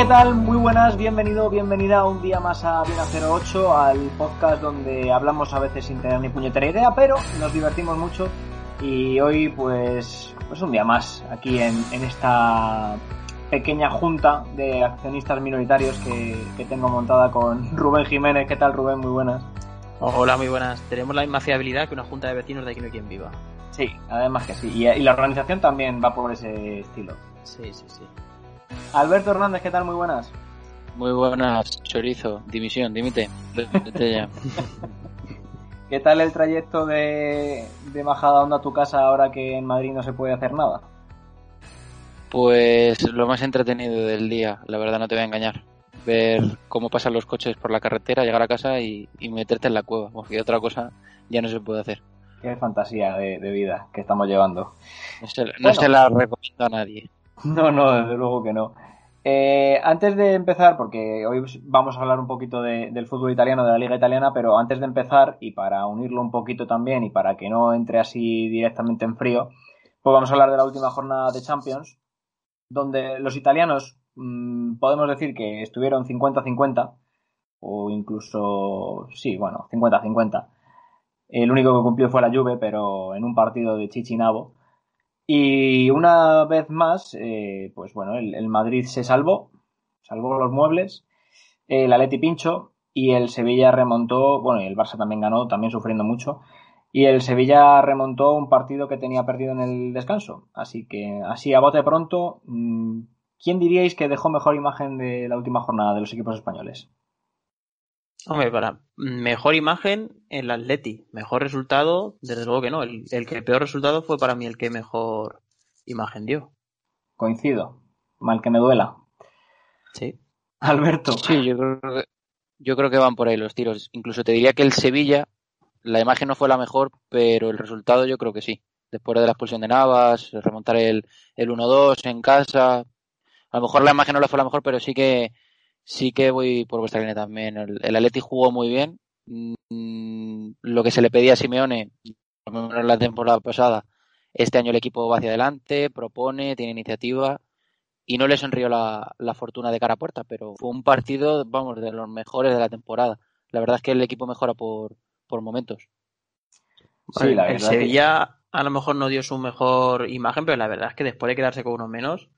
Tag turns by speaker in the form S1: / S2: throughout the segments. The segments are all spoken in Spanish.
S1: ¿qué tal? Muy buenas, bienvenido, bienvenida un día más a Viena 08, al podcast donde hablamos a veces sin tener ni puñetera idea, pero nos divertimos mucho y hoy pues, pues un día más aquí en, en esta pequeña junta de accionistas minoritarios que, que tengo montada con Rubén Jiménez. ¿Qué tal Rubén? Muy buenas.
S2: Hola, muy buenas. Tenemos la misma fiabilidad que una junta de vecinos de aquí no hay quien viva.
S1: Sí, además que sí. Y, y la organización también va por ese estilo.
S2: Sí, sí, sí.
S1: Alberto Hernández, ¿qué tal? Muy buenas.
S3: Muy buenas, chorizo. Dimisión, dimite. Ya.
S1: ¿Qué tal el trayecto de, de Majadahonda a tu casa ahora que en Madrid no se puede hacer nada?
S3: Pues lo más entretenido del día, la verdad no te voy a engañar. Ver cómo pasan los coches por la carretera, llegar a casa y, y meterte en la cueva, porque otra cosa ya no se puede hacer.
S1: Qué fantasía de, de vida que estamos llevando.
S3: No se, no
S1: Bueno.
S3: se la recomiendo a nadie.
S1: No, no, desde luego que no. Eh, antes de empezar, porque hoy vamos a hablar un poquito de- del fútbol italiano, de la liga italiana, pero antes de empezar, y para unirlo un poquito también, y para que no entre así directamente en frío, pues vamos a hablar de la última jornada de Champions, donde los italianos mm, podemos decir que estuvieron 50-50, o incluso, sí, bueno, 50-50. El único que cumplió fue la Juve, pero en un partido de Chichinabo. Y una vez más, eh, pues bueno, el, Madrid se salvó, salvó los muebles, el Atleti pincho y el Sevilla remontó, bueno, y el Barça también ganó, también sufriendo mucho, y el Sevilla remontó un partido que tenía perdido en el descanso. Así que, así a bote pronto, mm, ¿quién diríais que dejó mejor imagen de la última jornada de los equipos españoles?
S2: Hombre, para mejor imagen, el Atleti. Mejor resultado, desde luego que no. El, el que peor resultado fue para mí el que mejor imagen dio.
S1: Coincido, mal que me duela.
S2: Sí.
S1: Alberto.
S3: Sí, yo creo, que, yo creo que van por ahí los tiros. Incluso te diría que el Sevilla, la imagen no fue la mejor, pero el resultado yo creo que sí. Después de la expulsión de Navas, remontar el, el 1-2 en casa. A lo mejor la imagen no la fue la mejor, pero sí que sí que voy por vuestra línea también. El, el Atleti jugó muy bien. Mm, lo que se le pedía a Simeone, por lo menos la temporada pasada, este año el equipo va hacia adelante, propone, tiene iniciativa y no le sonrió la, la fortuna de cara a puerta, pero fue un partido, vamos, de los mejores de la temporada. La verdad es que el equipo mejora por, por momentos.
S1: Sí, la
S2: el
S1: verdad que-
S2: Sevilla a lo mejor no dio su mejor imagen, pero la verdad es que después de quedarse con uno menos,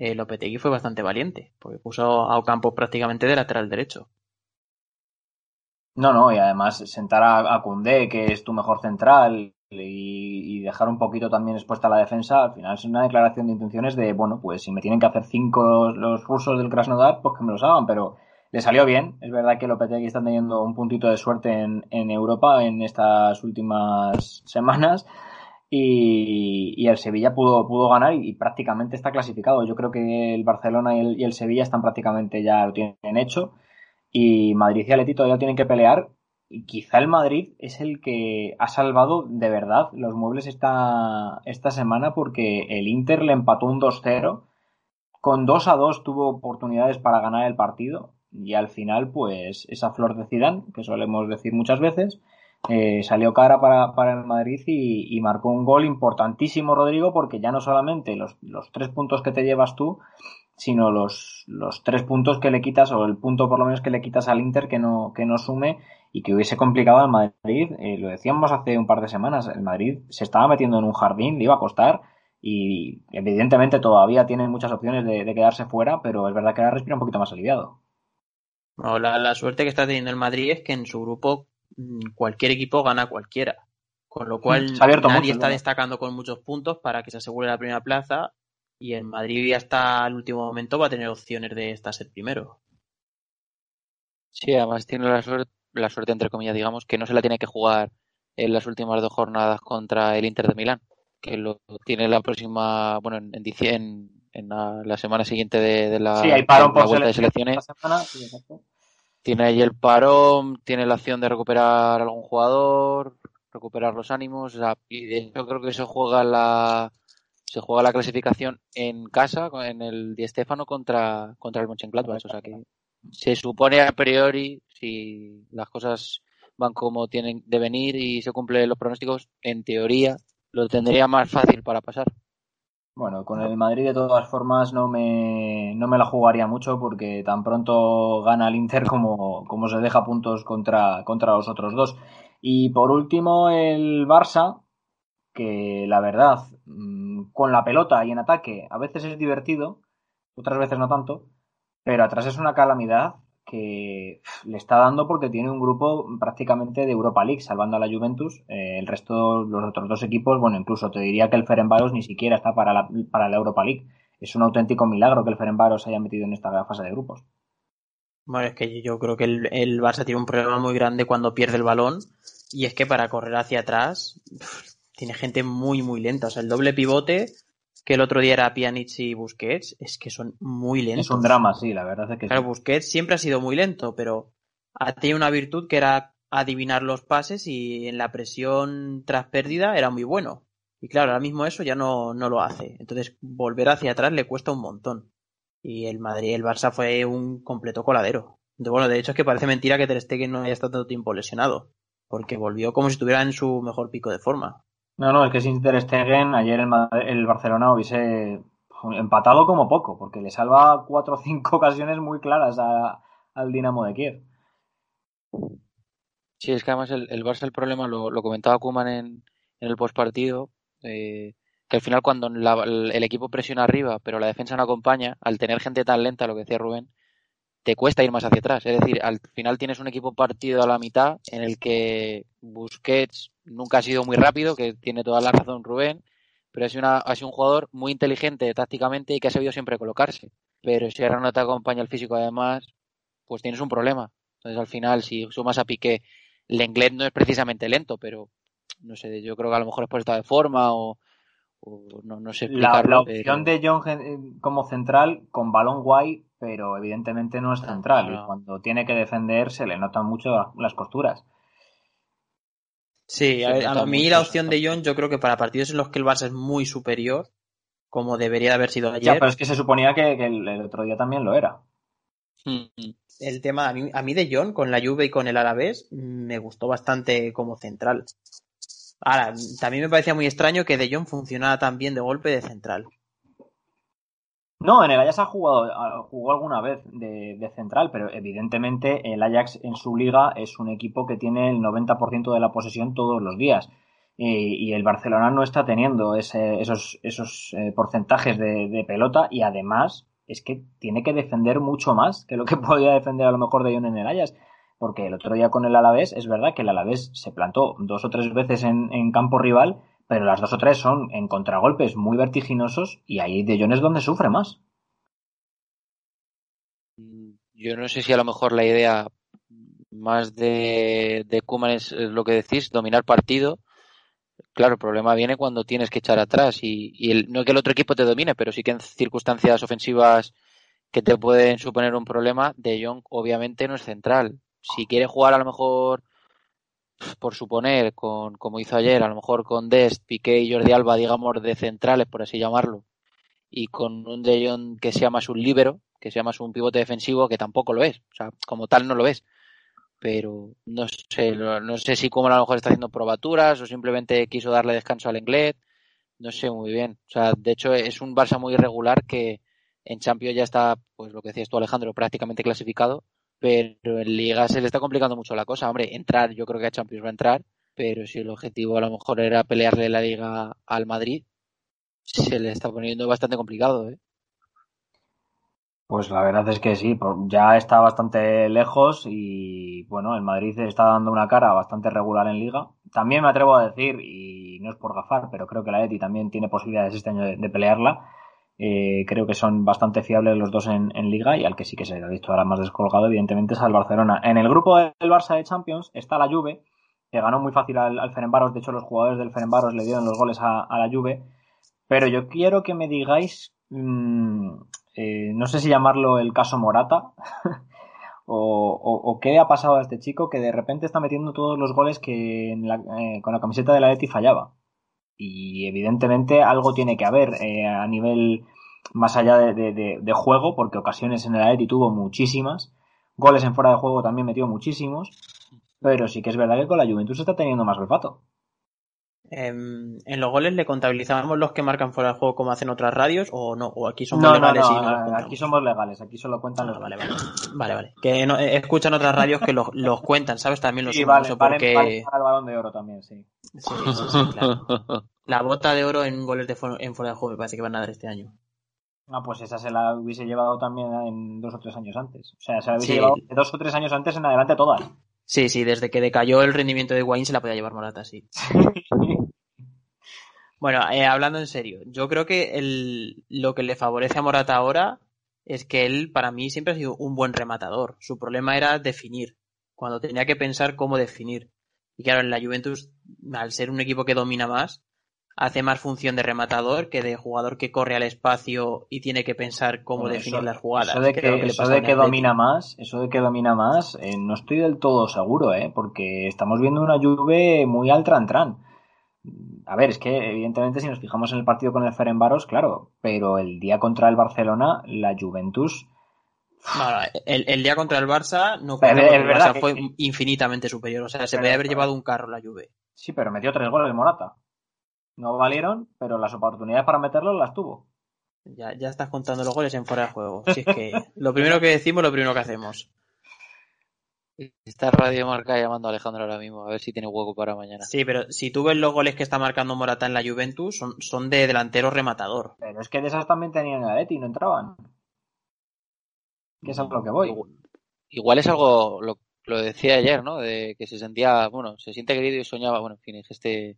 S2: eh, Lopetegui fue bastante valiente, porque puso a Ocampo prácticamente de lateral derecho.
S1: No, no, y además sentar a, Koundé, que es tu mejor central, y, y dejar un poquito también expuesta la defensa, al final es una declaración de intenciones de, bueno, pues si me tienen que hacer cinco los, los rusos del Krasnodar, pues que me los hagan, pero le salió bien. Es verdad que Lopetegui está teniendo un puntito de suerte en, en Europa en estas últimas semanas. Y, el Sevilla pudo, pudo ganar y, prácticamente está clasificado. Yo creo que el Barcelona y el, Sevilla están prácticamente ya lo tienen hecho. Y Madrid y Atleti todavía tienen que pelear. Y quizá el Madrid es el que ha salvado de verdad los muebles esta, esta semana porque el Inter le empató un 2-0. Con 2 a 2 tuvo oportunidades para ganar el partido. Y al final, pues, esa flor de Zidane, que solemos decir muchas veces, eh, salió cara para, para el Madrid y, y marcó un gol importantísimo, Rodrigo, porque ya no solamente los, los tres puntos que te llevas tú, sino los, los tres puntos que le quitas, o el punto por lo menos que le quitas al Inter que no, que no sume y que hubiese complicado al Madrid. Eh, lo decíamos hace un par de semanas, el Madrid se estaba metiendo en un jardín, le iba a costar y evidentemente todavía tiene muchas opciones de, quedarse fuera, pero es verdad que ahora respira un poquito más aliviado.
S2: La, la suerte que está teniendo el Madrid es que en su grupo cualquier equipo gana cualquiera. Con lo cual
S1: ha abierto
S2: nadie
S1: mucho,
S2: está
S1: ¿no?
S2: destacando con muchos puntos para que se asegure la primera plaza y el Madrid ya hasta el último momento va a tener opciones de estar ser primero.
S3: Sí, además tiene la suerte, la suerte, entre comillas, digamos, que no se la tiene que jugar en las últimas dos jornadas contra el Inter de Milán, que lo tiene la próxima, bueno, en, en, en, en la, la semana siguiente de, de la,
S1: Sí, hay parón
S3: de la
S1: por
S3: vuelta de
S1: selecciones semana. Sí.
S3: Tiene ahí el parón, tiene la opción de recuperar algún jugador, recuperar los ánimos. Y de hecho creo que se juega la, se juega la clasificación en casa, en el Di Stefano contra, contra el Mönchengladbach. O sea que se supone a priori, si las cosas van como tienen de venir y se cumplen los pronósticos, en teoría lo tendría más fácil para pasar.
S1: Bueno, con el Madrid de todas formas no me, no me la jugaría mucho porque tan pronto gana el Inter como, como se deja puntos contra, contra los otros dos. Y por último el Barça, que la verdad, mm, con la pelota y en ataque a veces es divertido, otras veces no tanto, pero atrás es una calamidad que le está dando porque tiene un grupo prácticamente de Europa League, salvando a la Juventus. Eh, el resto, los otros dos equipos, bueno, incluso te diría que el Ferenbaros ni siquiera está para la, para la Europa League. Es un auténtico milagro que el Ferenbaros haya metido en esta fase de grupos.
S2: Bueno, es que yo creo que el, el Barça tiene un problema muy grande cuando pierde el balón y es que para correr hacia atrás tiene gente muy, muy lenta. O sea, el doble pivote que el otro día era Pjanic y Busquets, es que son muy lentos.
S1: Es un drama, sí, la verdad es que
S2: Claro, Busquets siempre ha sido muy lento, pero ha tenido una virtud que era adivinar los pases y en la presión tras pérdida era muy bueno. Y claro, ahora mismo eso ya no, no lo hace. Entonces, volver hacia atrás le cuesta un montón. Y el Madrid, el Barça fue un completo coladero. De, bueno, de hecho es que parece mentira que Ter Stegen no haya estado tanto tiempo lesionado. Porque volvió como si estuviera en su mejor pico de forma.
S1: No, no, es que sin Ter ayer el, el Barcelona hubiese empatado como poco, porque le salva cuatro o cinco ocasiones muy claras al Dinamo de Kiev.
S3: Sí, es que además el, Barça el problema lo, comentaba Kuman en, el postpartido, eh, que al final cuando el equipo presiona arriba, pero la defensa no acompaña, al tener gente tan lenta, lo que decía Rubén, te cuesta ir más hacia atrás. Es decir, al final tienes un equipo partido a la mitad en el que Busquets nunca ha sido muy rápido, que tiene toda la razón Rubén, pero ha sido, una, ha sido un jugador muy inteligente tácticamente y que ha sabido siempre colocarse. Pero si ahora no te acompaña el físico además, pues tienes un problema. Entonces al final, si sumas a Piqué, Lenglet no es precisamente lento, pero no sé, yo creo que a lo mejor es por estado de forma o, o no, no, sé
S1: La, la opción pero... de John como central con balón guay, pero evidentemente no es central. No, no. Y cuando tiene que defender se le notan mucho las costuras.
S2: Sí, a, a mí la opción de John, yo creo que para partidos en los que el Barça es muy superior, como debería de haber sido ayer.
S1: Ya, pero es que se suponía que, que el, el, otro día también lo era.
S2: El tema, a mí, a mí de John, con la Juve y con el Alavés, me gustó bastante como central. Ahora, también me parecía muy extraño que De Jong funcionara tan bien de golpe de central.
S1: No, en el Ajax ha jugado, jugó alguna vez de, central, pero evidentemente el Ajax en su liga es un equipo que tiene el 90% de la posesión todos los días. Y, el Barcelona no está teniendo ese, esos, esos eh, porcentajes de, pelota y además es que tiene que defender mucho más que lo que podía defender a lo mejor de Jong en el Ajax. Porque el otro día con el Alavés es verdad que el Alavés se plantó dos o tres veces en, en campo rival pero las dos o tres son en contragolpes muy vertiginosos y ahí De Jong es donde sufre más.
S3: Yo no sé si a lo mejor la idea más de, de Kuman es lo que decís, dominar partido. Claro, el problema viene cuando tienes que echar atrás y, y el, no que el otro equipo te domine, pero sí que en circunstancias ofensivas que te pueden suponer un problema, De Jong obviamente no es central. Si quiere jugar a lo mejor por suponer, con, como hizo ayer, a lo mejor con Dest, Piqué y Jordi Alba, digamos, de centrales, por así llamarlo, y con un De Jong que sea más un líbero, que sea más un pivote defensivo, que tampoco lo es, o sea, como tal no lo es. Pero no sé, no sé si como a lo mejor está haciendo probaturas o simplemente quiso darle descanso al inglés, no sé muy bien. O sea, de hecho es un Barça muy irregular que en Champions ya está, pues lo que decías tú Alejandro, prácticamente clasificado pero en Liga se le está complicando mucho la cosa. Hombre, entrar, yo creo que a Champions va a entrar, pero si el objetivo a lo mejor era pelearle la Liga al Madrid, se le está poniendo bastante complicado, ¿eh?
S1: Pues la verdad es que sí, ya está bastante lejos y bueno, el Madrid está dando una cara bastante regular en liga. También me atrevo a decir, y no es por gafar, pero creo que la Eti también tiene posibilidades este año de, de pelearla eh, creo que son bastante fiables los dos en, Liga y al que sí que se ha visto ahora más descolgado, evidentemente, es al Barcelona. En el grupo del Barça de Champions está la Juve, que ganó muy fácil al, al Ferenbaros. De hecho, los jugadores del Ferenbaros le dieron los goles a, la Juve. Pero yo quiero que me digáis, mmm, eh, no sé si llamarlo el caso Morata. O, qué ha pasado a este chico que de repente está metiendo todos los goles que eh, con la camiseta de la Leti fallaba. Y evidentemente algo tiene que haber eh, a nivel más allá de, juego, porque ocasiones en el Atleti tuvo muchísimas. Goles en fuera de juego también metió muchísimos. Pero sí que es verdad que con la Juventus está teniendo más olfato.
S2: Em, en los goles le contabilizamos los que marcan fuera de juego como hacen otras radios o no, o aquí somos legales
S1: y no aquí somos legales, aquí solo cuentan los
S2: ah, vale, vale, vale, vale, que no, eh, escuchan otras radios que los, los cuentan, ¿sabes? También los
S1: sí, vale, porque para el balón de oro también, sí. sí,
S2: claro. La bota de oro en goles de en fuera de juego me parece que van a dar este año.
S1: Ah, pues esa se la hubiese llevado también en dos o tres años antes. O sea, se la hubiese llevado de dos o tres años antes en adelante todas.
S2: Sí, sí, desde que decayó el rendimiento de Wayne se la podía llevar Morata, sí. bueno, eh, hablando en serio, yo creo que el, lo que le favorece a Morata ahora es que él, para mí, siempre ha sido un buen rematador. Su problema era definir, cuando tenía que pensar cómo definir. Y claro, en la Juventus, al ser un equipo que domina más, hace más función de rematador que de jugador que corre al espacio y tiene que pensar cómo definir las jugadas.
S1: Eso de que, domina más, eso de que domina más, eh, no estoy del todo seguro, ¿eh? porque estamos viendo una Juve muy al tran A ver, es que evidentemente si nos fijamos en el partido con el Ferenbaros, claro, pero el día contra el Barcelona, la Juventus...
S2: el, día contra el Barça no fue, el Barça fue infinitamente superior. O sea, se podía haber llevado un carro la Juve.
S1: Sí, pero metió tres goles Morata. No valieron, pero las oportunidades para meterlos las tuvo.
S2: Ya, ya estás contando los goles en fuera de juego. Si es que lo primero que decimos, lo primero que hacemos.
S3: Está Radio Marca llamando a Alejandro ahora mismo, a ver si tiene hueco para mañana.
S2: Sí, pero si tú ves los goles que está marcando Morata en la Juventus, son, son de delantero rematador.
S1: Pero es que de esas también tenían el Atleti y no entraban. Que es a lo que voy.
S3: Igual es algo, lo, lo decía ayer, ¿no? De que se sentía, bueno, se siente querido y soñaba, bueno, en fin, es este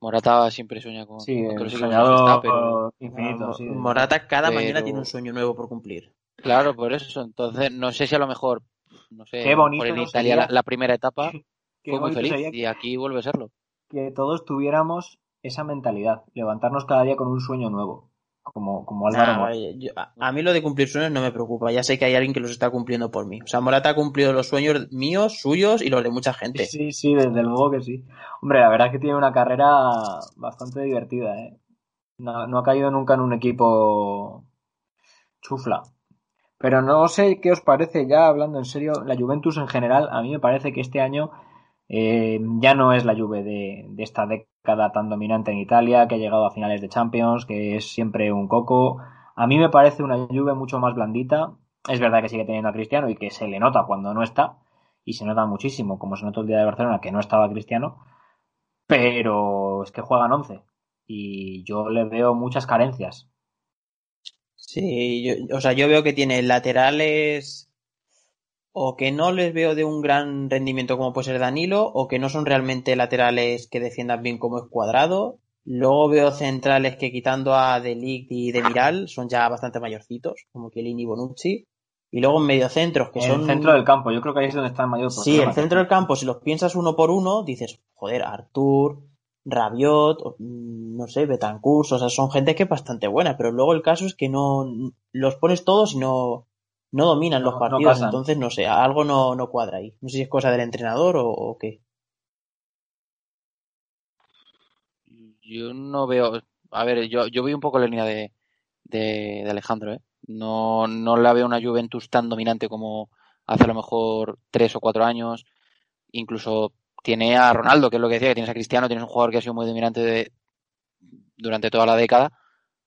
S3: Morata siempre sueña con,
S1: sí, pero infinito.
S2: Morata cada mañana tiene un sueño nuevo por cumplir.
S3: Claro, por eso. Entonces, no sé si a lo mejor, no sé, por en Italia la, primera etapa fue muy feliz y aquí vuelve a serlo.
S1: Que todos tuviéramos esa mentalidad, levantarnos cada día con un sueño nuevo como, como Álvaro
S2: a, mí lo de cumplir sueños no me preocupa, ya sé que hay alguien que los está cumpliendo por mí. O sea, Morata ha cumplido los sueños míos, suyos y los de mucha gente.
S1: Sí, sí, desde luego que sí. Hombre, la verdad es que tiene una carrera bastante divertida, ¿eh? No, no ha caído nunca en un equipo chufla. Pero no sé qué os parece, ya hablando en serio, la Juventus en general, a mí me parece que este año eh, ya no es la Juve de, esta década tan dominante en Italia, que ha llegado a finales de Champions, que es siempre un coco. A mí me parece una Juve mucho más blandita. Es verdad que sigue teniendo a Cristiano y que se le nota cuando no está, y se nota muchísimo, como se notó el día de Barcelona, que no estaba Cristiano, pero es que juegan 11 y yo le veo muchas carencias.
S2: Sí, yo, o sea, yo veo que tiene laterales o que no les veo de un gran rendimiento como puede ser Danilo, o que no son realmente laterales que defiendan bien como es cuadrado. Luego veo centrales que quitando a Delict y de Miral son ya bastante mayorcitos, como Chiellini y Bonucci. Y luego en mediocentros que son.
S1: El centro del campo, yo creo que ahí es donde está el mayor
S2: problema. Sí, el centro del campo, si los piensas uno por uno, dices, joder, Artur, Rabiot, no sé, Betancourt, o sea, son gente que es bastante buena, pero luego el caso es que no los pones todos y no, no dominan los partidos, entonces no sé, algo no, no, cuadra ahí. No sé si es cosa del entrenador o, qué.
S3: Yo no veo, a ver, yo, yo veo un poco la línea de, de, Alejandro, ¿eh? No, no la veo una Juventus tan dominante como hace a lo mejor tres o cuatro años. Incluso tiene a Ronaldo, que es lo que decía, que tienes a Cristiano, tienes un jugador que ha sido muy dominante durante toda la década,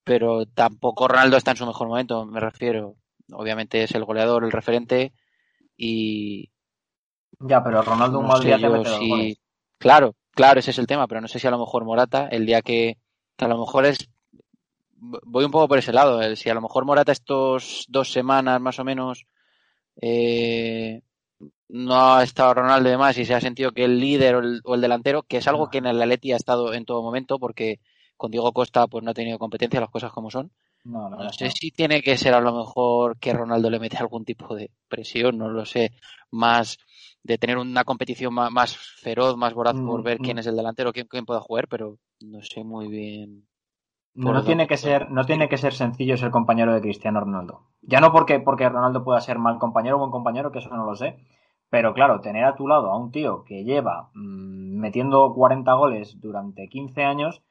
S3: pero tampoco Ronaldo está en su mejor momento, me refiero obviamente es el goleador, el referente y...
S1: Ya, pero Ronaldo un mal día te
S3: Claro, claro, ese es el tema, pero no sé si a lo mejor Morata, el día que, a lo mejor es... Voy un poco por ese lado, si a lo mejor Morata estos dos semanas más o menos eh, no ha estado Ronaldo y demás y se ha sentido que el líder o el, delantero, que es algo que en el Atleti ha estado en todo momento porque con Diego Costa pues no ha tenido competencia, las cosas como son.
S1: No,
S3: no, sé si tiene que ser a lo mejor que Ronaldo le mete algún tipo de presión, no lo sé, más de tener una competición más, feroz, más voraz por mm, ver quién mm. es el delantero, quién, quién pueda jugar, pero no sé muy bien.
S1: No tiene que ser, no tiene que ser sencillo ser compañero de Cristiano Ronaldo. Ya no porque, porque Ronaldo pueda ser mal compañero o buen compañero, que eso no lo sé. Pero claro, tener a tu lado a un tío que lleva mm, metiendo 40 goles durante 15 años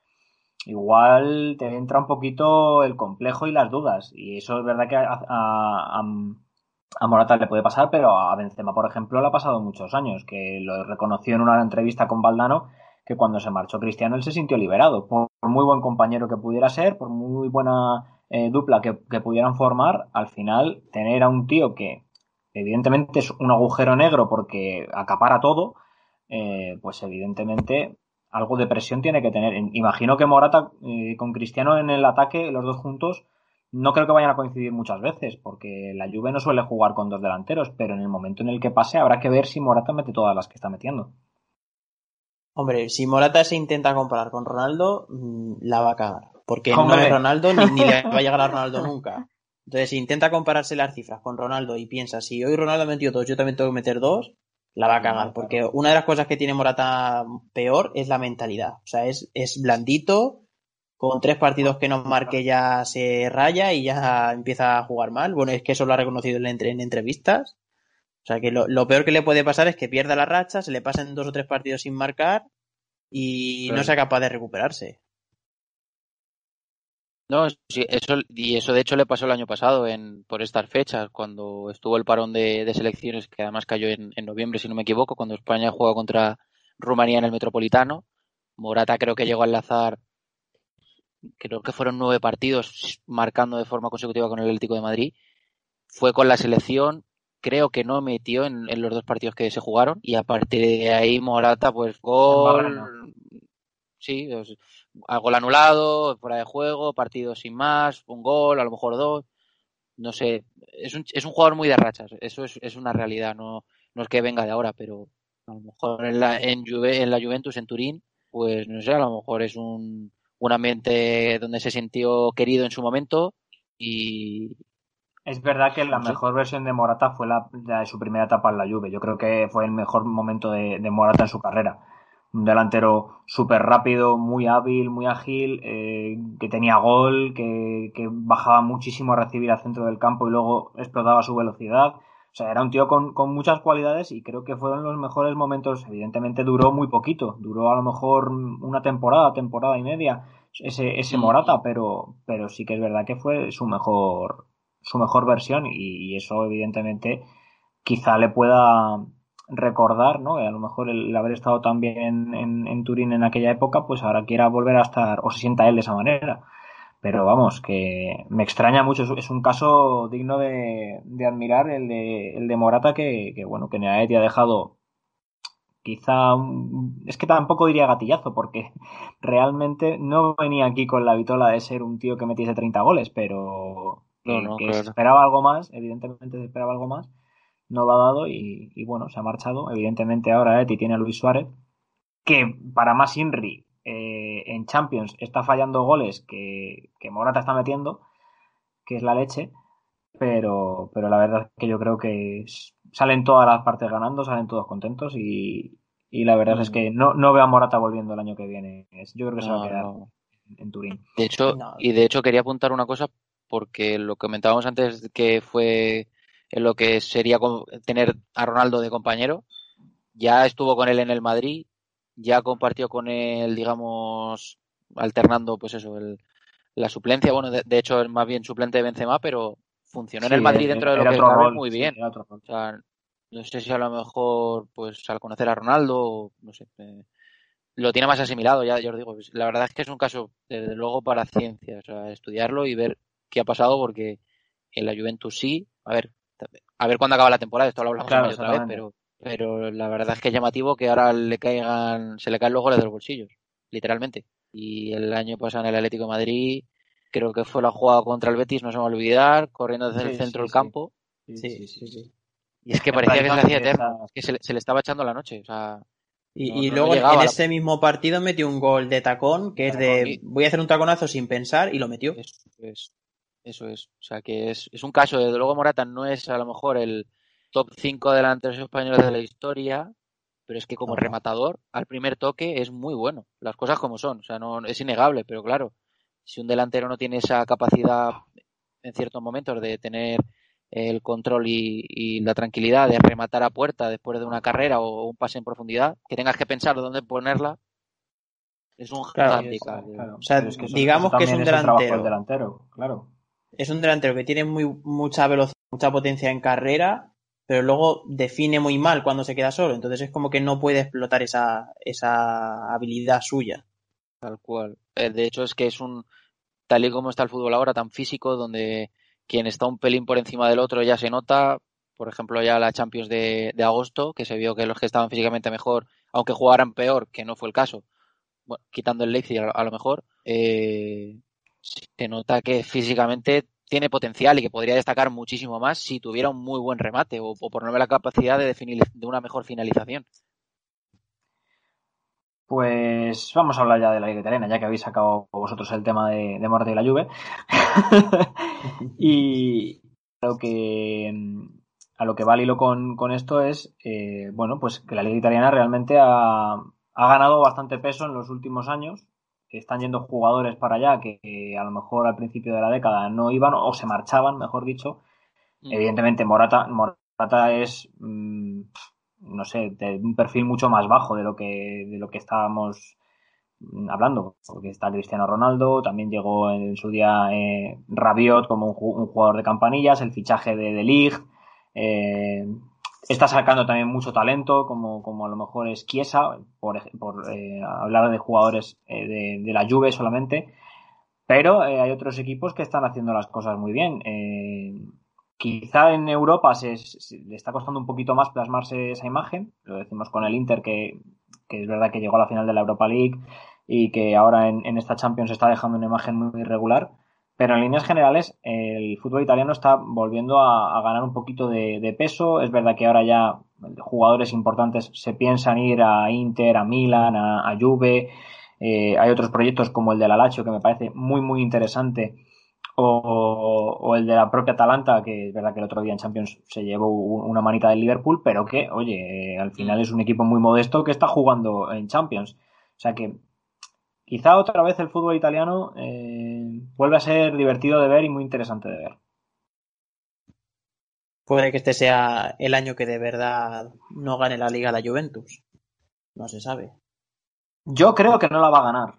S1: igual te entra un poquito el complejo y las dudas. Y eso es verdad que a, a, Morata le puede pasar, pero a Benzema, por ejemplo, le ha pasado muchos años, que lo reconoció en una entrevista con Valdano, que cuando se marchó Cristiano él se sintió liberado, por, muy buen compañero que pudiera ser, por muy buena eh, dupla que, que, pudieran formar, al final tener a un tío que evidentemente es un agujero negro porque acapara todo, eh, pues evidentemente algo de presión tiene que tener. Imagino que Morata eh, con Cristiano en el ataque, los dos juntos, no creo que vayan a coincidir muchas veces, porque la Juve no suele jugar con dos delanteros, pero en el momento en el que pase habrá que ver si Morata mete todas las que está metiendo.
S2: Hombre, si Morata se intenta comparar con Ronaldo, mm, la va a cagar. Porque Hombre. no es Ronaldo ni, ni, le va a llegar a Ronaldo nunca. Entonces, si intenta compararse las cifras con Ronaldo y piensa, si hoy Ronaldo ha metido dos, yo también tengo que meter dos, la va a cagar. Porque una de las cosas que tiene Morata peor es la mentalidad. O sea, es, es blandito, con tres partidos que nos marque ya se raya y ya empieza a jugar mal. Bueno, es que eso lo ha reconocido en, en entrevistas. O sea que lo, lo, peor que le puede pasar es que pierda la racha, se le pasen dos o tres partidos sin marcar y claro. no sea capaz de recuperarse.
S3: No, sí, eso, y eso de hecho le pasó el año pasado en, por estas fechas, cuando estuvo el parón de, de selecciones, que además cayó en, en, noviembre, si no me equivoco, cuando España juega contra Rumanía en el Metropolitano. Morata creo que llegó a enlazar creo que fueron nueve partidos marcando de forma consecutiva con el Atlético de Madrid. Fue con la selección, creo que no metió en, en los dos partidos que se jugaron y a partir de ahí Morata pues gol, sí, pues, gol anulado, fuera de juego, partido sin más, un gol, a lo mejor dos, no sé, es un, es un jugador muy de rachas, eso es, es una realidad, no, no es que venga de ahora, pero a lo mejor en la, en, Juve, en la Juventus, en Turín, pues no sé, a lo mejor es un, un ambiente donde se sintió querido en su momento y
S1: es verdad que la no sé. mejor versión de Morata fue la, la, de su primera etapa en la Juve. Yo creo que fue el mejor momento de, de Morata en su carrera. Un delantero súper rápido, muy hábil, muy ágil, eh, que tenía gol, que, que, bajaba muchísimo a recibir al centro del campo y luego explotaba su velocidad. O sea, era un tío con, con, muchas cualidades y creo que fueron los mejores momentos. Evidentemente duró muy poquito, duró a lo mejor una temporada, temporada y media ese, ese Morata, pero, pero sí que es verdad que fue su mejor, su mejor versión y, y eso evidentemente quizá le pueda recordar, ¿no? A lo mejor el, haber estado también en, en, en, Turín en aquella época, pues ahora quiera volver a estar, o se sienta él de esa manera. Pero vamos, que me extraña mucho, es un caso digno de, de admirar el de, el de Morata que, que bueno, que Neaet ha dejado quizá es que tampoco diría gatillazo porque realmente no venía aquí con la vitola de ser un tío que metiese 30 goles, pero
S3: no, no,
S1: que
S3: claro.
S1: esperaba algo más, evidentemente se esperaba algo más, no lo ha dado y, y bueno, se ha marchado. Evidentemente ahora Eti tiene a Luis Suárez, que para más Inri eh, en Champions está fallando goles que, que Morata está metiendo, que es la leche, pero, pero la verdad es que yo creo que salen todas las partes ganando, salen todos contentos y, y la verdad mm. es que no, no veo a Morata volviendo el año que viene. Yo creo que se va a quedar no. en Turín.
S3: De hecho, no. y de hecho quería apuntar una cosa porque lo comentábamos antes que fue en lo que sería tener a Ronaldo de compañero. Ya estuvo con él en el Madrid, ya compartió con él, digamos, alternando, pues eso, el, la suplencia. Bueno, de, de, hecho, es más bien suplente de Benzema, pero funcionó sí, en el Madrid dentro de lo que cabe
S1: rol,
S3: muy bien.
S1: Sí,
S3: o sea, no sé si a lo mejor, pues al conocer a Ronaldo, no sé, eh, lo tiene más asimilado, ya, ya os digo. La verdad es que es un caso, desde luego, para ciencia, o sea, estudiarlo y ver qué ha pasado, porque en la Juventus sí, a ver, a ver cuándo acaba la temporada, esto lo hablamos
S1: claro,
S3: otra vez, pero, pero la verdad es que es llamativo que ahora le caigan, se le caen los goles de los bolsillos, literalmente. Y el año pasado en el Atlético de Madrid, creo que fue la jugada contra el Betis, no se me va a olvidar, corriendo desde sí, el centro sí, del campo.
S1: Sí, sí, sí. sí.
S3: Y es que parecía que se hacía eterno, que se le, se le, estaba echando la noche. O sea,
S2: y, no, y luego no en la... ese mismo partido metió un gol de tacón, que es de voy a hacer un taconazo sin pensar, y lo metió.
S3: Eso es. Eso es. O sea, que es, es un caso, desde luego Morata no es a lo mejor el top 5 delanteros españoles de la historia, pero es que como rematador, al primer toque es muy bueno. Las cosas como son. O sea, no es innegable, pero claro, si un delantero no tiene esa capacidad en ciertos momentos de tener el control y, y, la tranquilidad de rematar a puerta después de una carrera o un pase en profundidad, que tengas que pensar dónde ponerla, Es un
S2: Claro,
S3: handicap.
S1: Claro,
S2: O sea,
S1: pero es que eso-
S2: digamos
S1: eso
S2: que es un delantero.
S1: del delantero, claro.
S2: Es un delantero que tiene muy, mucha velocidad, mucha potencia en carrera, pero luego define muy mal cuando se queda solo. Entonces es como que no puede explotar esa, esa habilidad suya.
S3: Tal cual. Eh, De hecho, es que es un, tal y como está el fútbol ahora, tan físico, donde quien está un pelín por encima del otro ya se nota. Por ejemplo, ya la Champions de, de agosto, que se vio que los que estaban físicamente mejor, aunque jugaran peor, que no fue el caso, quitando el Leipzig a lo mejor, eh, se nota que físicamente tiene potencial y que podría destacar muchísimo más si tuviera un muy buen remate o, o por no menos la capacidad de definir de una mejor finalización.
S1: Pues vamos a hablar ya de la Liga Italiana, ya que habéis sacado vosotros el tema de, de Morata y la Juve. y lo que a lo que va al hilo con, con esto es, eh, bueno, pues que la Liga Italiana realmente ha, ha ganado bastante peso en los últimos años. Que están yendo jugadores para allá que, que a lo mejor al principio de la década no iban o se marchaban, mejor dicho.
S3: Mm.
S1: Evidentemente, Morata, Morata es, mm, no sé, de un perfil mucho más bajo de lo que, de lo que estábamos mm, hablando, porque está Cristiano Ronaldo, también llegó en su día eh, Rabiot como un, ju- un jugador de campanillas, el fichaje de De Ligt, eh, está sacando también mucho talento, como, como a lo mejor es Chiesa, por, por eh, hablar de jugadores eh, de, de la Juve solamente, pero eh, hay otros equipos que están haciendo las cosas muy bien. Eh, quizá en Europa se, se- le está costando un poquito más plasmarse esa imagen, lo decimos con el Inter, que, que es verdad que llegó a la final de la Europa League y que ahora en, en esta Champions está dejando una imagen muy irregular. Pero en líneas generales, el fútbol italiano está volviendo a, a ganar un poquito de, de peso. Es verdad que ahora ya jugadores importantes se piensan ir a Inter, a Milan, a, a Juve. Eh, hay otros proyectos como el de la Lazio que me parece muy, muy interesante. O, o el de la propia Atalanta, que es verdad que el otro día en Champions se llevó un- una manita del Liverpool, pero que, oye, eh, al final es un equipo muy modesto que está jugando en Champions. O sea que quizá otra vez el fútbol italiano eh, vuelve a ser divertido de ver y muy interesante de ver.
S2: Puede que este sea el año que de verdad no gane la liga la Juventus. No se sabe.
S1: Yo creo que no la va a ganar.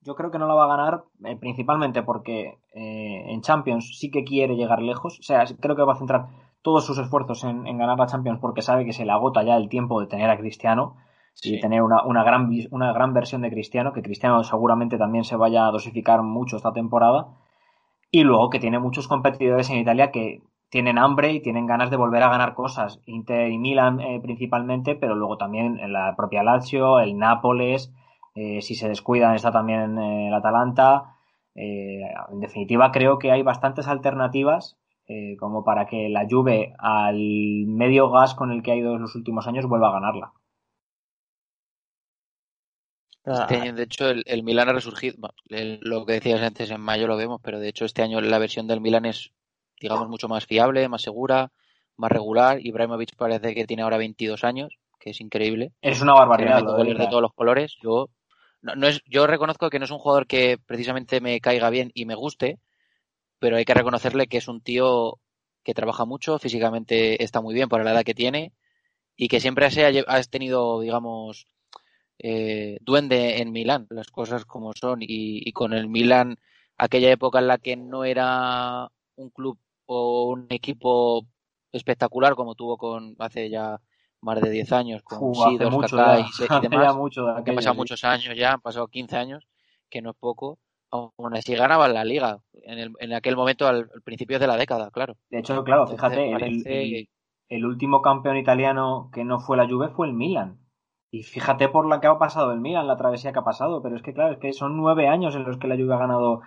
S1: Yo creo que no la va a ganar eh, principalmente porque eh, en Champions sí que quiere llegar lejos. O sea, creo que va a centrar todos sus esfuerzos en, en ganar la Champions porque sabe que se le agota ya el tiempo de tener a Cristiano y
S3: Sí.
S1: tener una, una gran, una gran versión de Cristiano, que Cristiano seguramente también se vaya a dosificar mucho esta temporada. Y luego que tiene muchos competidores en Italia que tienen hambre y tienen ganas de volver a ganar cosas. Inter y Milan eh, principalmente, pero luego también la propia Lazio, el Nápoles, eh, si se descuidan está también eh, el Atalanta. Eh, en definitiva, creo que hay bastantes alternativas eh, como para que la Juve al medio gas con el que ha ido en los últimos años vuelva a ganarla.
S3: Este año, de hecho, el, el Milan ha resurgido. Bueno, el- lo que decías antes, en mayo lo vemos, pero de hecho este año la versión del Milan es, digamos, mucho más fiable, más segura, más regular. Ibrahimovic parece que tiene ahora 22 años, que es increíble.
S1: Es una barbaridad. Lo de
S3: todos los colores. Yo, no, no es, yo reconozco que no es un jugador que precisamente me caiga bien y me guste, pero hay que reconocerle que es un tío que trabaja mucho, físicamente está muy bien por la edad que tiene y que siempre se ha, lle- has tenido, digamos, eh, duende en Milán, las cosas como son. Y, y con el Milán, aquella época en la que no era un club o un equipo espectacular como tuvo con hace ya más de 10 años con
S1: Uf, mucho
S3: Kaká y, demás,
S1: mucho de
S3: han pasado
S1: sí.
S3: muchos años ya, han pasado 15 años, que no es poco. Aún así ganaban la liga en, el, en aquel momento al, al principio de la década, claro.
S1: De hecho, claro,
S3: Entonces,
S1: fíjate, el,
S3: parece-
S1: el- el último campeón italiano que no fue la Juve fue el Milan. Y fíjate por la que ha pasado el Milan, la travesía que ha pasado. Pero es que, claro, es que son nueve años en los que la Juve ha ganado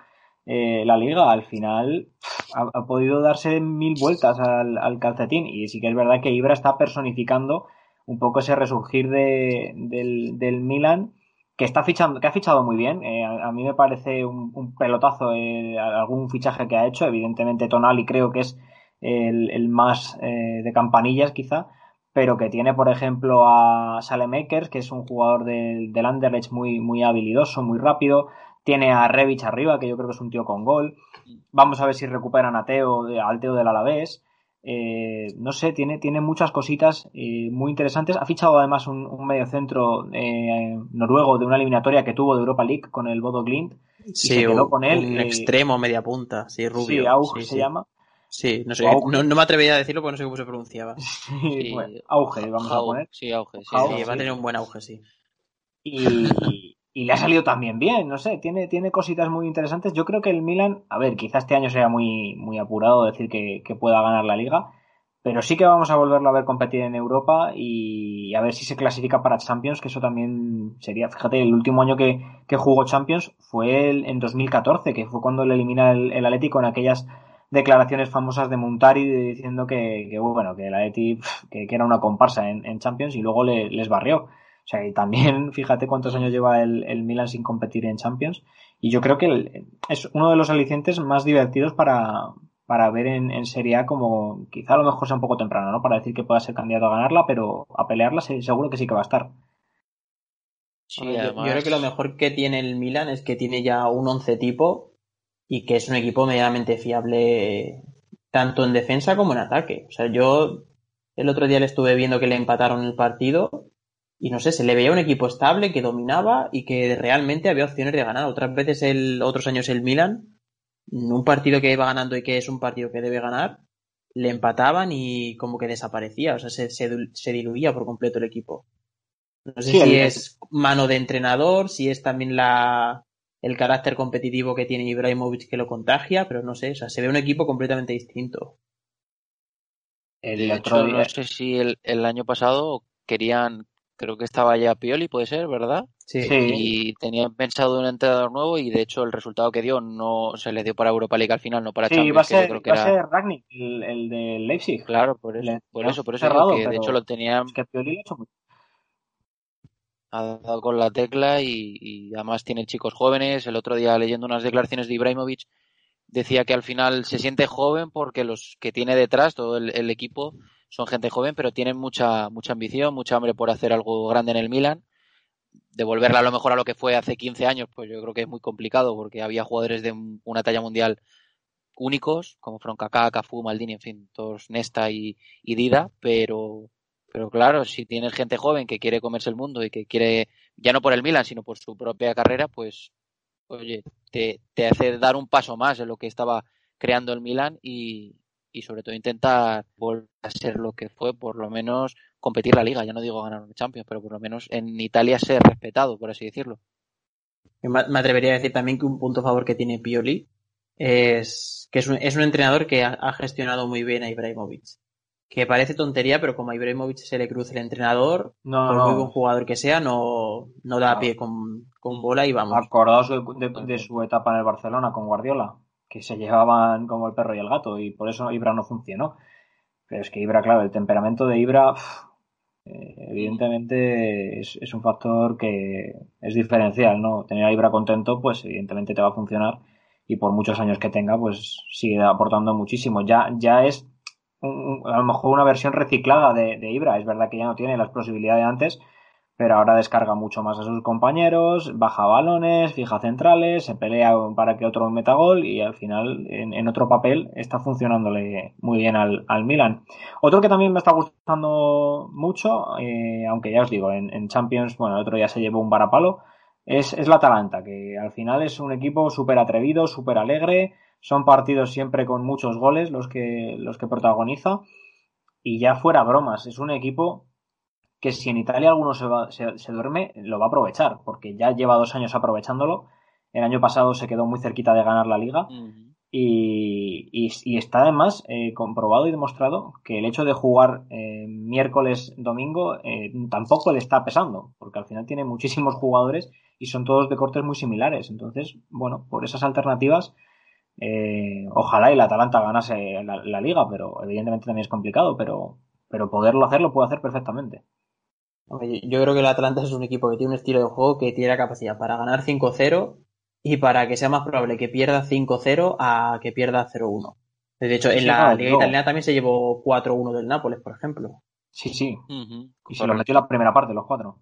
S1: eh, la liga. Al final ha, podido darse mil vueltas al, al calcetín. Y sí que es verdad que Ibra está personificando un poco ese resurgir de, del, del Milan que está fichando, que ha fichado muy bien. Eh, a, a mí me parece un, un pelotazo eh, algún fichaje que ha hecho. Evidentemente Tonali creo que es el, el más eh, de campanillas quizá, pero que tiene por ejemplo a Salemakers, que es un jugador del, del Anderlecht muy, muy habilidoso, muy rápido. Tiene a Revich arriba, que yo creo que es un tío con gol. Vamos a ver si recuperan a Teo, al Teo del Alavés. eh, no sé, tiene, tiene muchas cositas eh, muy interesantes. Ha fichado además un, un mediocentro eh, noruego de una eliminatoria que tuvo de Europa League con el Bodo Glint.
S2: Sí, se quedó con él. Un extremo, media punta, sí, rubio.
S1: Sí, Auge se llama.
S2: Sí, no sé, no, me atrevería a decirlo porque no sé cómo se pronunciaba.
S1: Sí, auge, vamos a poner.
S3: Sí, auge, sí,
S2: va a tener un buen auge, sí.
S1: Y, y le ha salido también bien, no sé, tiene, tiene cositas muy interesantes. Yo creo que el Milan, a ver, quizás este año sea muy, muy apurado decir que, pueda ganar la liga, pero sí que vamos a volverlo a ver competir en Europa y a ver si se clasifica para Champions, que eso también sería, fíjate, el último año que, jugó Champions fue el, en 2014, que fue cuando le elimina el, Atlético en aquellas declaraciones famosas de Montari diciendo que, bueno, que el Atleti que, era una comparsa en, Champions y luego les barrió. O sea, y también fíjate cuántos años lleva el, el Milan sin competir en Champions. Y yo creo que es uno de los alicientes más divertidos para, para ver en, Serie A como quizá a lo mejor sea un poco temprano, ¿no? Para decir que pueda ser candidato a ganarla, pero a pelearla seguro que sí que va a estar.
S2: yo, creo que lo mejor que tiene el Milan es que tiene ya un once tipo y que es un equipo medianamente fiable tanto en defensa como en ataque. O sea, yo el otro día le estuve viendo que le empataron el partido y no sé, se le veía un equipo estable que dominaba y que realmente había opciones de ganar. Otras veces, el, otros años el Milan, un partido que iba ganando y que es un partido que debe ganar, le empataban y como que desaparecía, o sea, se, se, diluía por completo el equipo. No sé si es mano de entrenador, si es también la, el carácter competitivo que tiene Ibrahimovic que lo contagia, pero no sé, o sea, se ve un equipo completamente distinto.
S3: El otro no sé si el, el año pasado querían creo que estaba ya Pioli, puede ser, ¿verdad?
S2: Sí.
S3: Y tenían pensado un entrenador nuevo y de hecho el resultado que dio no se le dio para Europa League al final, no para
S1: sí,
S3: Champions.
S1: Va a ser, creo que va a ser Ragnick, el, de Leipzig.
S3: Claro, por eso, por eso, por eso que de hecho lo tenían.
S1: Es que Pioli lo ha hecho muy...
S3: Ha dado con la tecla y, y además tiene chicos jóvenes. El otro día leyendo unas declaraciones de Ibrahimovic decía que al final se siente joven porque los que tiene detrás, todo el, equipo, son gente joven, pero tienen mucha, mucha ambición, mucha hambre por hacer algo grande en el Milan. Devolverla a lo mejor a lo que fue hace 15 años, pues yo creo que es muy complicado porque había jugadores de una talla mundial únicos, como Kaká, Cafú, Maldini, en fin, todos Nesta y, y Dida, pero, pero claro, si tienes gente joven que quiere comerse el mundo y que quiere, ya no por el Milan, sino por su propia carrera, pues oye, te, te hace dar un paso más en lo que estaba creando el Milan y, sobre todo intentar volver a ser lo que fue, por lo menos competir la liga. Ya no digo ganar un Champions, pero por lo menos en Italia ser respetado, por así decirlo.
S2: Me atrevería a decir también que un punto favor que tiene Pioli es que es un, es un entrenador que ha, ha, gestionado muy bien a Ibrahimovic que parece tontería, pero como a Ibrahimovic se le cruce el entrenador,
S1: no,
S2: por muy buen jugador que sea, no, no da pie con, con, bola y vamos.
S1: Acordaos de, su etapa en el Barcelona con Guardiola, que se llevaban como el perro y el gato, y por eso Ibra no funcionó. Pero es que Ibra, claro, el temperamento de Ibra, eh, evidentemente es, es, un factor que es diferencial, ¿no? Tener a Ibra contento, pues evidentemente te va a funcionar, y por muchos años que tenga, pues sigue aportando muchísimo. Ya, ya es a lo mejor una versión reciclada de, Ibra. Es verdad que ya no tiene las posibilidades de antes, pero ahora descarga mucho más a sus compañeros, baja balones, fija centrales, se pelea para que otro meta gol y al final en, otro papel está funcionándole muy bien al, Milan. Otro que también me está gustando mucho, eh, aunque ya os digo, en, Champions, bueno, el otro ya se llevó un varapalo, es, es la Atalanta, que al final es un equipo súper atrevido, súper alegre, son partidos siempre con muchos goles los que, los que protagoniza. Y ya fuera bromas, es un equipo que si en Italia alguno se, va, se, duerme, lo va a aprovechar, porque ya lleva dos años aprovechándolo. El año pasado se quedó muy cerquita de ganar la liga. y, y, está además eh, comprobado y demostrado que el hecho de jugar eh, miércoles, domingo, eh, tampoco le está pesando, porque al final tiene muchísimos jugadores y son todos de cortes muy similares. Entonces, bueno, por esas alternativas eh, ojalá y el Atalanta ganase la, liga, pero evidentemente también es complicado, pero, pero poderlo hacer lo puede hacer perfectamente.
S2: Yo creo que el Atalanta es un equipo que tiene un estilo de juego que tiene la capacidad para ganar 5-0 y para que sea más probable que pierda 5-0 a que pierda 0-1. De hecho, en la Liga Italiana también se llevó 4-1 del Nápoles, por ejemplo.
S1: Sí, sí. Y se lo metió la primera parte, los cuatro.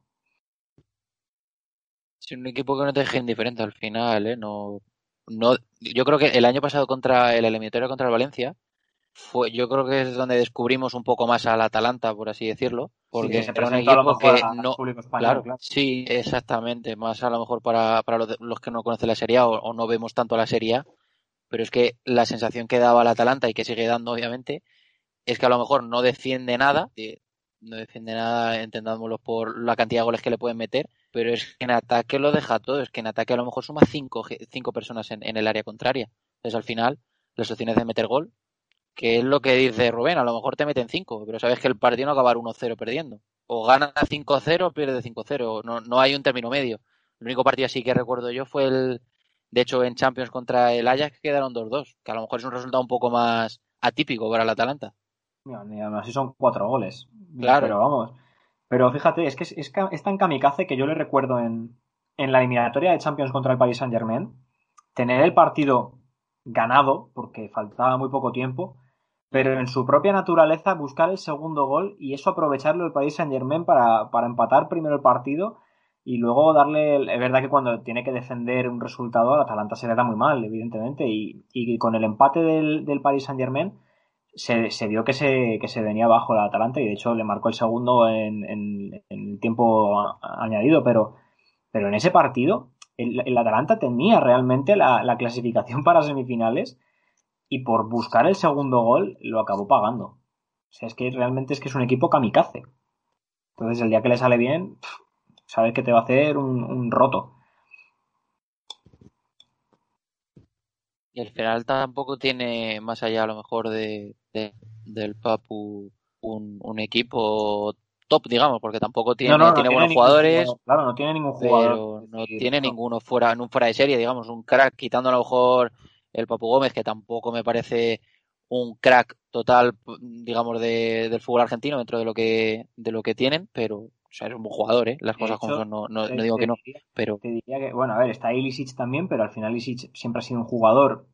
S3: Es un equipo que no te deje indiferente al final, ¿eh? No, no, yo creo que el año pasado contra el eliminatorio contra el Valencia fue, yo creo que es donde descubrimos un poco más al Atalanta, por así decirlo, porque
S1: se
S3: era un equipo que no,
S1: español,
S3: claro,
S1: claro.
S3: sí, exactamente, más a lo mejor para, para los, los que no conocen la Serie A o, o no vemos tanto la Serie A, pero es que la sensación que daba el Atalanta y que sigue dando obviamente es que a lo mejor no defiende nada, no defiende nada, entendámoslo por la cantidad de goles que le pueden meter, pero es que en ataque lo deja todo, es que en ataque a lo mejor suma cinco, cinco personas en, en el área contraria. Entonces al final las opciones de meter gol, que es lo que dice Rubén, a lo mejor te meten cinco, pero sabes que el partido no va a acabar 1-0 perdiendo. O gana 5-0 o pierde 5-0, no, no hay un término medio. El único partido así que recuerdo yo fue el, de hecho en Champions contra el Ajax que quedaron 2-2, que a lo mejor es un resultado un poco más atípico para el Atalanta.
S1: Ni aún así son cuatro goles.
S3: Claro.
S1: Pero vamos. Pero fíjate, es que es, es, es tan kamikaze que yo le recuerdo en, en la eliminatoria de Champions contra el Paris Saint Germain, tener el partido ganado, porque faltaba muy poco tiempo, pero en su propia naturaleza buscar el segundo gol y eso aprovecharlo el Paris Saint Germain para, empatar primero el partido y luego darle. Es verdad que cuando tiene que defender un resultado, al Atalanta se le da muy mal, evidentemente, y, y con el empate del, del Paris Saint Germain se, se vio que se, que se venía abajo el Atalanta y de hecho le marcó el segundo en, en- el tiempo añadido, pero, pero en ese partido el, el Atalanta tenía realmente la, la clasificación para semifinales y por buscar el segundo gol lo acabó pagando. O sea, es que realmente es que es un equipo kamikaze. Entonces el día que le sale bien, sabes que te va a hacer un, un roto.
S3: Y el final tampoco tiene, más allá a lo mejor de, de- del Papu, un, un equipo top, digamos, porque tampoco tiene,
S1: No, no, no
S3: tiene buenos
S1: ningún
S3: jugadores,
S1: jugador, claro, no tiene ningún jugador.
S3: pero no tiene
S1: no.
S3: ninguno fuera, en un fuera de serie, digamos, un crack, quitando a lo mejor el Papu Gómez, que tampoco me parece un crack total, digamos, de, del fútbol argentino dentro de lo que, de lo que tienen, pero, o sea, es un buen jugador, ¿eh? Las
S1: De
S3: cosas como
S1: hecho,
S3: son, no, no,
S1: te-
S3: no digo que no,
S1: diría-
S3: pero
S1: Te diría que, bueno, a ver, está Ilicic también, pero al final Ilicic siempre ha sido un jugador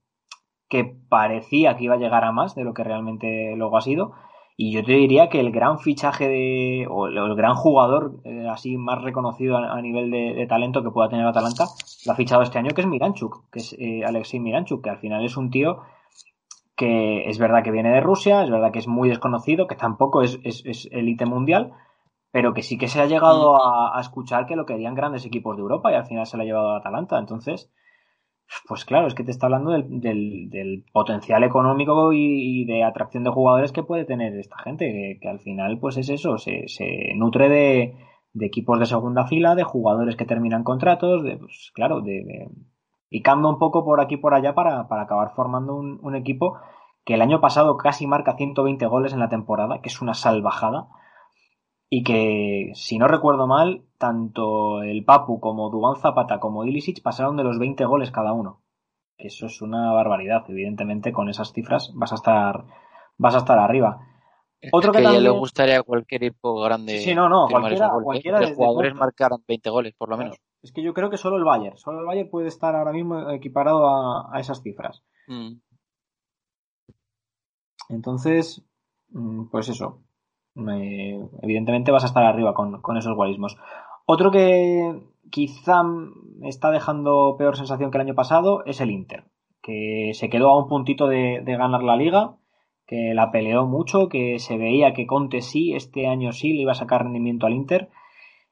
S1: que parecía que iba a llegar a más de lo que realmente luego ha sido. Y yo te diría que el gran fichaje de, o el, gran jugador eh, así más reconocido a, a nivel de, de talento que pueda tener Atalanta, lo ha fichado este año, que es Miranchuk, que es eh, Alexei Miranchuk, que al final es un tío que es verdad que viene de Rusia, es verdad que es muy desconocido, que tampoco es, es, es élite mundial, pero que sí que se ha llegado a, a escuchar que lo querían grandes equipos de Europa y al final se lo ha llevado a Atalanta. Entonces, pues claro, es que te está hablando del, del- potencial económico y, y de atracción de jugadores que puede tener esta gente, que, al final pues es eso, se, se nutre de, de equipos de segunda fila, de jugadores que terminan contratos, de, pues claro, de, de- picando un poco por aquí y por allá para, para acabar formando un, un equipo que el año pasado casi marca 120 goles en la temporada, que es una salvajada, y que, si no recuerdo mal, tanto el Papu como Dubán Zapata como Ilicic pasaron de los 20 goles cada uno. Eso es una barbaridad, evidentemente con esas cifras vas a estar vas a estar arriba. Otro que
S3: ya le
S1: también-
S3: gustaría a cualquier equipo grande
S1: Sí, no, no, cualquiera-
S3: goles, ¿eh?
S1: cualquiera
S3: que
S1: desde
S3: jugadores marcaran 20 goles, por lo menos.
S1: Es que yo creo que solo el Bayern, solo el Bayern puede estar ahora mismo equiparado a, a esas cifras.
S3: Mm.
S1: Entonces, mm, pues eso. Evidentemente vas a estar arriba con, esos guarismos. Otro que quizá está dejando peor sensación que el año pasado es el Inter, que se quedó a un puntito de, ganar la liga, que la peleó mucho, que se veía que Conte sí, este año sí le iba a sacar rendimiento al Inter.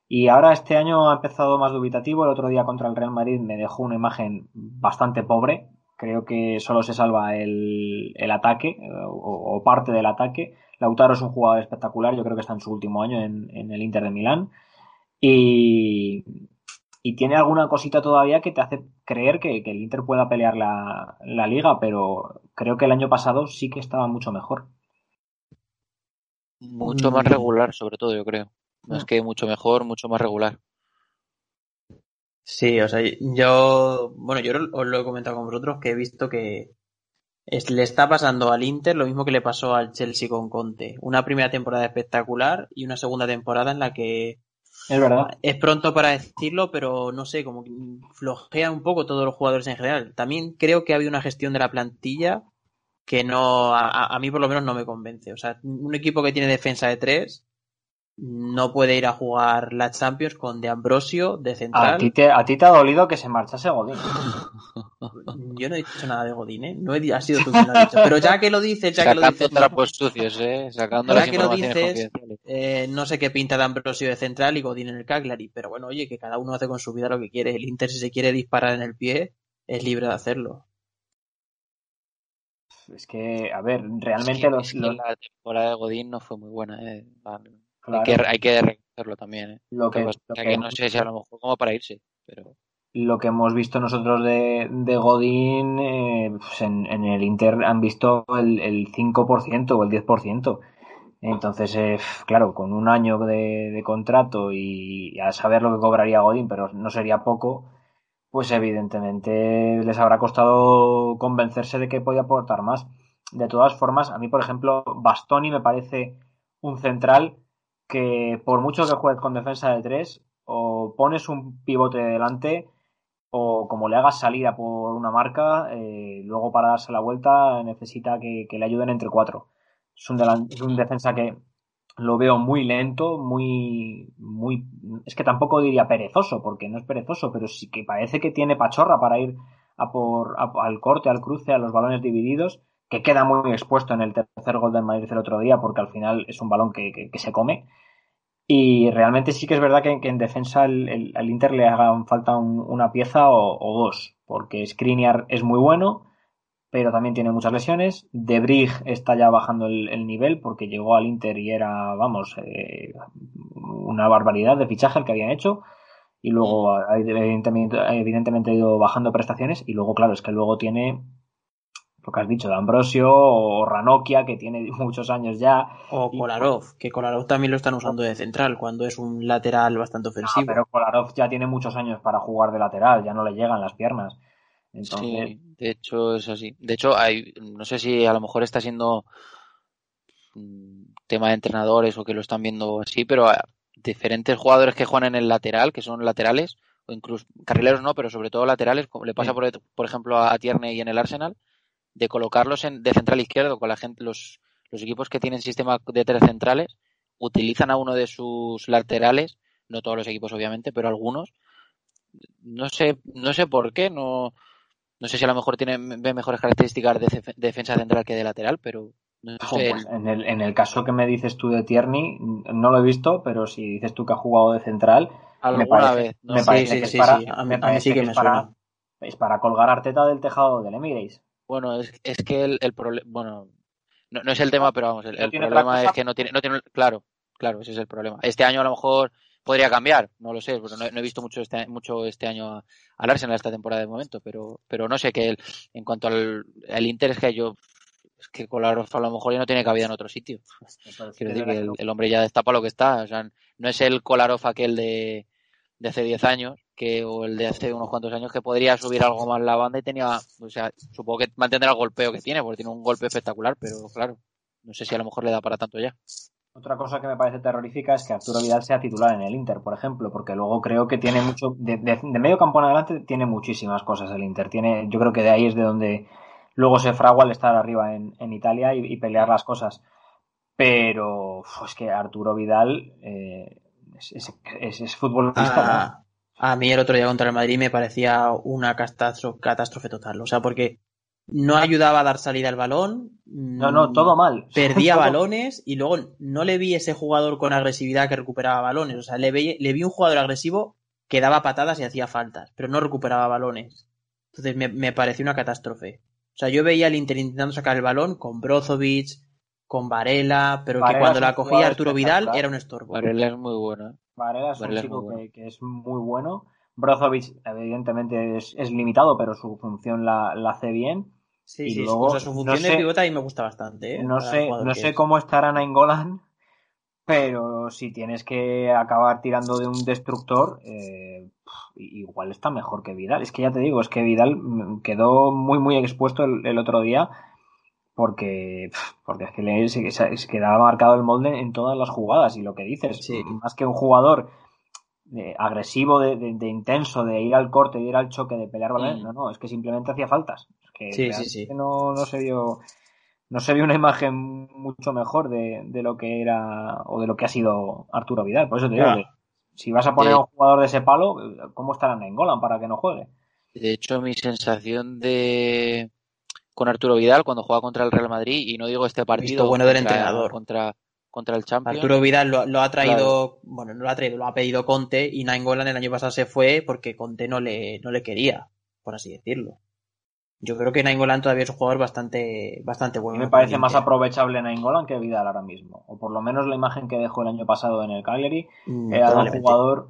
S1: Y ahora este año ha empezado más dubitativo. El otro día contra el Real Madrid me dejó una imagen bastante pobre. Creo que solo se salva el, ataque eh, o parte del ataque. Lautaro es un jugador espectacular. Yo creo que está en su último año en, en el Inter de Milán. Y, y tiene alguna cosita todavía que te hace creer que, que el Inter pueda pelear la, la liga, pero creo que el año pasado sí que estaba mucho mejor.
S3: Mucho más
S1: Mm.
S3: regular, sobre todo, yo creo. Más
S1: Mm.
S3: que mucho mejor, mucho más regular.
S2: Sí, o sea, yo, bueno, yo os lo he comentado con vosotros que he visto que es- le está pasando al Inter lo mismo que le pasó al Chelsea con Conte. Una primera temporada espectacular y una segunda temporada en la que
S1: Es verdad.
S2: es pronto para decirlo, pero no sé, como que flojean un poco todos los jugadores en general. También creo que ha habido una gestión de la plantilla que no, a, a mí por lo menos no me convence. O sea, un equipo que tiene defensa de tres no puede ir a jugar la Champions con De Ambrosio de central.
S1: A ti te, a ti te ha dolido que se marchase Godín.
S2: Yo no he dicho nada de Godín, ¿eh? No he, ha sido tú quien lo has dicho. Pero ya que lo dices, ya que lo dices.
S3: trapos sucios, ¿eh? Sacando
S2: ya
S3: las
S2: que lo dices, eh, no sé qué pinta de Ambrosio de central y Godín en el Cagliari. Pero bueno, oye, que cada uno hace con su vida lo que quiere. El Inter, si se quiere disparar en el pie, es libre de hacerlo.
S1: Es que, a ver, realmente
S3: Es que-
S1: los,
S3: es que
S1: los-
S3: la temporada de Godín no fue muy buena, ¿eh?
S1: Claro,
S3: Hay, que, hay que reconocerlo también, ¿eh?
S1: lo que,
S3: Lo no sé si a lo mejor como para irse, pero...
S1: lo que hemos visto nosotros de, de Godín eh, pues en, en el Inter han visto el, el 5% o el 10%. Entonces, eh, claro, con un año de, de contrato y a saber lo que cobraría Godín, pero no sería poco, pues evidentemente les habrá costado convencerse de que podía aportar más. De todas formas, a mí, por ejemplo, Bastoni me parece un central que por mucho que juegues con defensa de tres, o pones un pivote delante, o como le hagas salida por una marca, eh, luego para darse la vuelta necesita que, le ayuden entre cuatro. Es un, es un defensa que lo veo muy lento, muy, muy, es que tampoco diría perezoso, porque no es perezoso, pero sí que parece que tiene pachorra para ir a por, a- al corte, al cruce, a los balones divididos, que queda muy expuesto en el tercer gol del Madrid el otro día, porque al final es un balón que, se come. Y realmente sí que es verdad que, en defensa al Inter le hagan falta un- una pieza o, dos, porque Skriniar es muy bueno, pero también tiene muchas lesiones. De Brig está ya bajando el, el nivel porque llegó al Inter y era, vamos, eh, una barbaridad de fichaje el que habían hecho. Y luego, evidentemente, evidentemente, ha ido bajando prestaciones. Y luego, claro, es que luego tiene lo que has dicho, de Ambrosio o Ranocchia, que tiene muchos años ya.
S2: O
S1: Y-
S2: Kolarov, que Kolarov también lo están usando de central cuando es un lateral bastante ofensivo.
S1: pero Kolarov ya tiene muchos años para jugar de lateral, ya no le llegan las piernas. Entonces,
S3: Sí, de hecho es así. De hecho, hay, no sé si a lo mejor está siendo un tema de entrenadores o que lo están viendo así, pero a diferentes jugadores que juegan en el lateral, que son laterales, o incluso carrileros no, pero sobre todo laterales, como le pasa
S1: Sí.
S3: por, por ejemplo a Tierney y en el Arsenal, de colocarlos en, de central izquierdo con la gente, los, los equipos que tienen sistema de tres centrales, utilizan a uno de sus laterales, no todos los equipos obviamente, pero algunos, no sé, no sé por qué, no, no sé si a lo mejor tiene ve mejores características de defensa central que de lateral, pero no sé.
S1: pues en, el, en el caso que me dices tú de Tierney, no lo he visto, pero si dices tú que ha jugado de central, me parece, me parece que es para, es para, colgar Arteta del tejado del Emirates.
S3: Bueno, es, es que el, el problema, bueno, no, no es el tema, pero vamos, el,
S1: ¿No
S3: el
S1: tiene otra
S3: problema es que no tiene, no tiene, claro, claro, ese es el problema. Este año a lo mejor podría cambiar, no lo sé, porque no, no he visto mucho este, mucho este año a- al Arsenal esta temporada de momento, pero, pero no sé que el- en cuanto al el Inter es que yo, es que Kolarov a lo mejor ya no tiene cabida en otro sitio.
S1: Entonces,
S3: Quiero
S1: es
S3: decir
S1: verdad
S3: que el, hombre ya está para lo que está. O sea, no es el Kolarov aquel de, de hace 10 años que, o el de hace unos cuantos años que podría subir algo más la banda y tenía, o sea, supongo que mantendrá el golpeo que tiene, porque tiene un golpe espectacular, pero claro, no sé si a lo mejor le da para tanto ya.
S1: Otra cosa que me parece terrorífica es que Arturo Vidal sea titular en el Inter, por ejemplo, porque luego creo que tiene mucho, de, de- medio campo en adelante tiene muchísimas cosas el Inter. Tiene, yo creo que de ahí es de donde luego se fragua el estar arriba en, en Italia y, pelear las cosas. Pero es que Arturo Vidal eh, es, es, es- es futbolista. ¿no?
S2: A, mí el otro día contra el Madrid me parecía una catastro- catástrofe total. O sea, porque no ayudaba a dar salida al balón.
S1: No, no, todo mal.
S2: Perdía
S1: Todo-
S2: balones y luego no le vi ese jugador con agresividad que recuperaba balones. O sea, le vi, le vi un jugador agresivo que daba patadas y hacía faltas, pero no recuperaba balones. Entonces me, me pareció una catástrofe. O sea, yo veía al Inter intentando sacar el balón con Brozovic, con Varela, pero
S1: Varela
S2: que cuando la cogía Arturo Vidal era un estorbo.
S3: Varela es muy bueno. ¿eh?
S1: Varela es un
S3: Varela
S1: chico que, que es muy bueno. Brozovic, evidentemente, es, es limitado, pero su función la, la hace bien.
S2: Sí,
S1: Y
S2: sí,
S1: luego,
S2: o sea, su función
S1: no
S2: de
S1: sé-
S2: pivota ahí me gusta bastante. ¿eh?
S1: No sé, no sé
S2: es.
S1: cómo estará Nainggolan, pero si tienes que acabar tirando de un destructor, eh, igual está mejor que Vidal. Es que ya te digo, es que Vidal mm, quedó muy, muy expuesto el, el otro día porque, porque es que le se, quedaba marcado el molde en todas las jugadas y lo que dices,
S2: Sí.
S1: más que un jugador eh, agresivo, de, de- de intenso, de ir al corte, de ir al choque, de pelear balones,
S3: Mm.
S1: no, no, es que simplemente hacía faltas. Es que
S2: Sí, sí.
S1: No, no se dio no se ve una imagen mucho mejor de, lo que era o de lo que ha sido Arturo Vidal. Por eso te digo, si vas a poner a un jugador de ese palo, ¿cómo estará Nainggolan para que no juegue?
S3: De hecho, mi sensación de con Arturo Vidal cuando juega contra el Real Madrid, y no digo este partido
S2: bueno del entrenador.
S3: Contra, contra el Champions.
S2: Arturo Vidal lo, ha traído, bueno, no lo ha traído, lo ha pedido Conte, y Nainggolan el año pasado se fue porque Conte no le, no le quería, por así decirlo. Yo creo que Nainggolan todavía es un jugador bastante, bastante bueno.
S1: Me parece más aprovechable Nainggolan que Vidal ahora mismo. O por lo menos la imagen que dejó el año pasado en el Cagliari mm, era un jugador,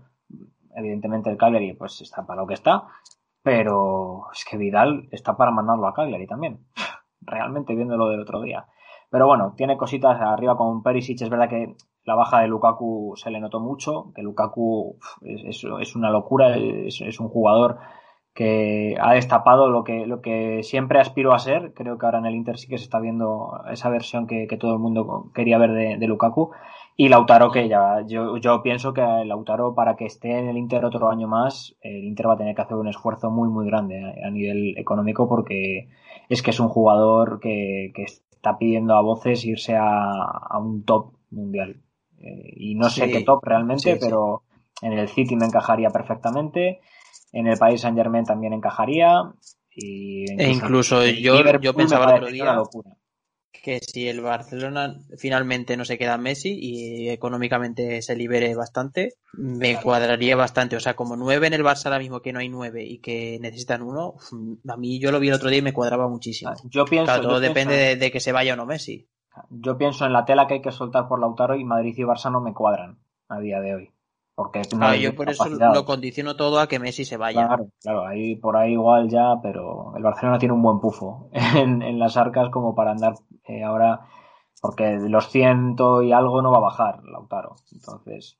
S1: evidentemente el Cagliari pues está para lo que está, pero es que Vidal está para mandarlo a Cagliari también. Realmente viéndolo del otro día. Pero bueno, tiene cositas arriba con Perisic. Es verdad que la baja de Lukaku se le notó mucho, que Lukaku es, es, una locura, es, es un jugador que ha destapado lo que, lo que siempre aspiró a ser. Creo que ahora en el Inter sí que se está viendo esa versión que, todo el mundo quería ver de, Lukaku. Y Lautaro, que ya, yo, yo pienso que Lautaro, para que esté en el Inter otro año más, el Inter va a tener que hacer un esfuerzo muy, muy grande a, nivel económico porque es que es un jugador que, está pidiendo a voces irse a, un top mundial. Eh, y no sé qué top realmente, pero en el City me encajaría perfectamente en el país Saint Germain también encajaría. Y
S2: e incluso yo, yo pensaba el otro día que si el Barcelona finalmente no se queda Messi y económicamente se libere bastante, me cuadraría bastante. O sea, como nueve en el Barça ahora mismo que no hay nueve y que necesitan uno, a mí yo lo vi el otro día y me cuadraba muchísimo.
S1: Yo pienso,
S2: todo depende de, de, que se vaya o no Messi.
S1: Yo pienso en la tela que hay que soltar por Lautaro y Madrid y Barça no me cuadran a día de hoy. Porque
S2: no yo por eso lo condiciono todo a que Messi se vaya.
S1: Claro, claro, ahí por ahí igual ya, pero el Barcelona tiene un buen pufo en, las arcas como para andar eh, ahora, porque los ciento y algo no va a bajar Lautaro. Entonces,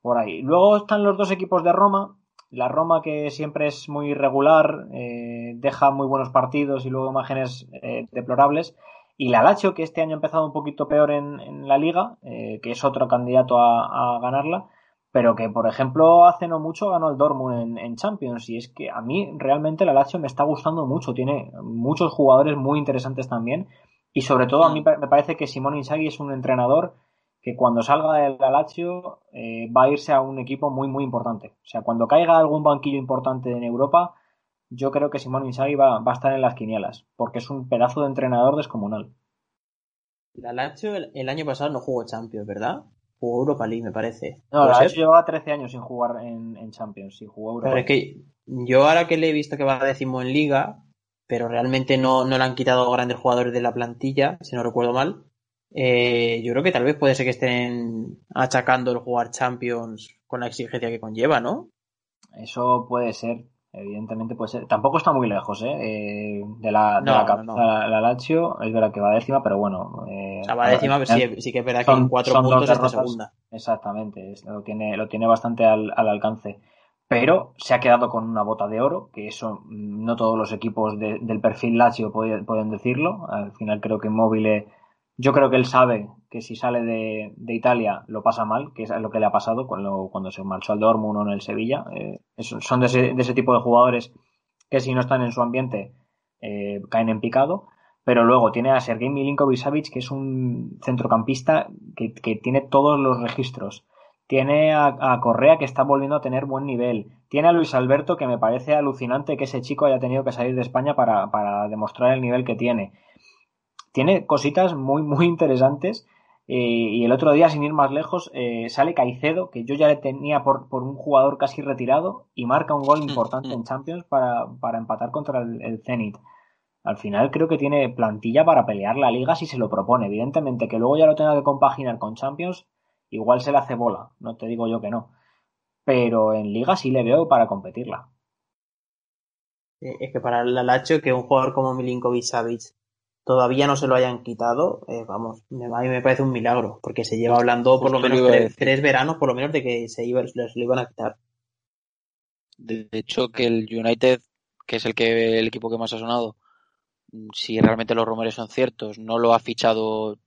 S1: por ahí. Luego están los dos equipos de Roma. La Roma que siempre es muy irregular, eh, deja muy buenos partidos y luego imágenes eh, deplorables. Y la Lazio, que este año ha empezado un poquito peor en, la liga, que es otro candidato a ganarla pero que por ejemplo hace no mucho ganó el Dortmund en, Champions y es que a mí realmente la Lazio me está gustando mucho, tiene muchos jugadores muy interesantes también y sobre todo a mí me parece que Simón Inzaghi es un entrenador que cuando salga de la Lazio eh, va a irse a un equipo muy muy importante, o sea, cuando caiga algún banquillo importante en Europa yo creo que Simón Inzaghi va, va a estar en las quinielas porque es un pedazo de entrenador descomunal.
S2: La Lazio el año pasado no jugó Champions, ¿verdad? Jugó Europa League, me parece.
S1: No, la llevaba 13 años sin jugar en, Champions, y jugó Europa
S2: Pero es que yo ahora que le he visto que va a décimo en Liga, pero realmente no, no le han quitado grandes jugadores de la plantilla, si no recuerdo mal. Eh, yo creo que tal vez puede ser que estén achacando el jugar Champions con la exigencia que conlleva, ¿no?
S1: Eso puede ser, evidentemente puede ser. Tampoco está muy lejos, ¿eh? eh de la, de la, la, Lazio, es verdad que va décima, pero bueno.
S2: Eh, o sea, va décima, pero sí, sí, que es verdad que en cuatro puntos está segunda.
S1: Exactamente, lo tiene, lo tiene bastante al, al, alcance. Pero se ha quedado con una bota de oro, que eso mm, no todos los equipos del perfil Lazio pueden, pueden decirlo. Al final creo que Immobile yo creo que él sabe que si sale de, de, Italia lo pasa mal, que es lo que le ha pasado cuando, cuando se marchó al Dortmund o en el Sevilla. Eh, son de ese, de ese, tipo de jugadores que si no están en su ambiente eh, caen en picado. Pero luego tiene a Sergei Milinkovic que es un centrocampista que, que, tiene todos los registros. Tiene a, a, Correa que está volviendo a tener buen nivel. Tiene a Luis Alberto que me parece alucinante que ese chico haya tenido que salir de España para, para demostrar el nivel que tiene tiene cositas muy, muy interesantes. Eh, y el otro día, sin ir más lejos, eh, sale Caicedo, que yo ya le tenía por, por, un jugador casi retirado, y marca un gol mm, importante en mm. Champions para, para empatar contra el, el, Zenit. Al final creo que tiene plantilla para pelear la liga si se lo propone. Evidentemente que luego ya lo tenga que compaginar con Champions, igual se le hace bola, no te digo yo que no. Pero en liga sí le veo para competirla.
S2: Eh, es que para el Lacho que un jugador como Milinkovic Savic todavía no se lo hayan quitado, eh, vamos, a mí me parece un milagro, porque se lleva hablando por lo menos tres, veranos, por lo menos, de que se, iba, se lo iban a quitar.
S3: De hecho, que el United, que es el que el equipo que más ha sonado, si realmente los rumores son ciertos, no lo ha fichado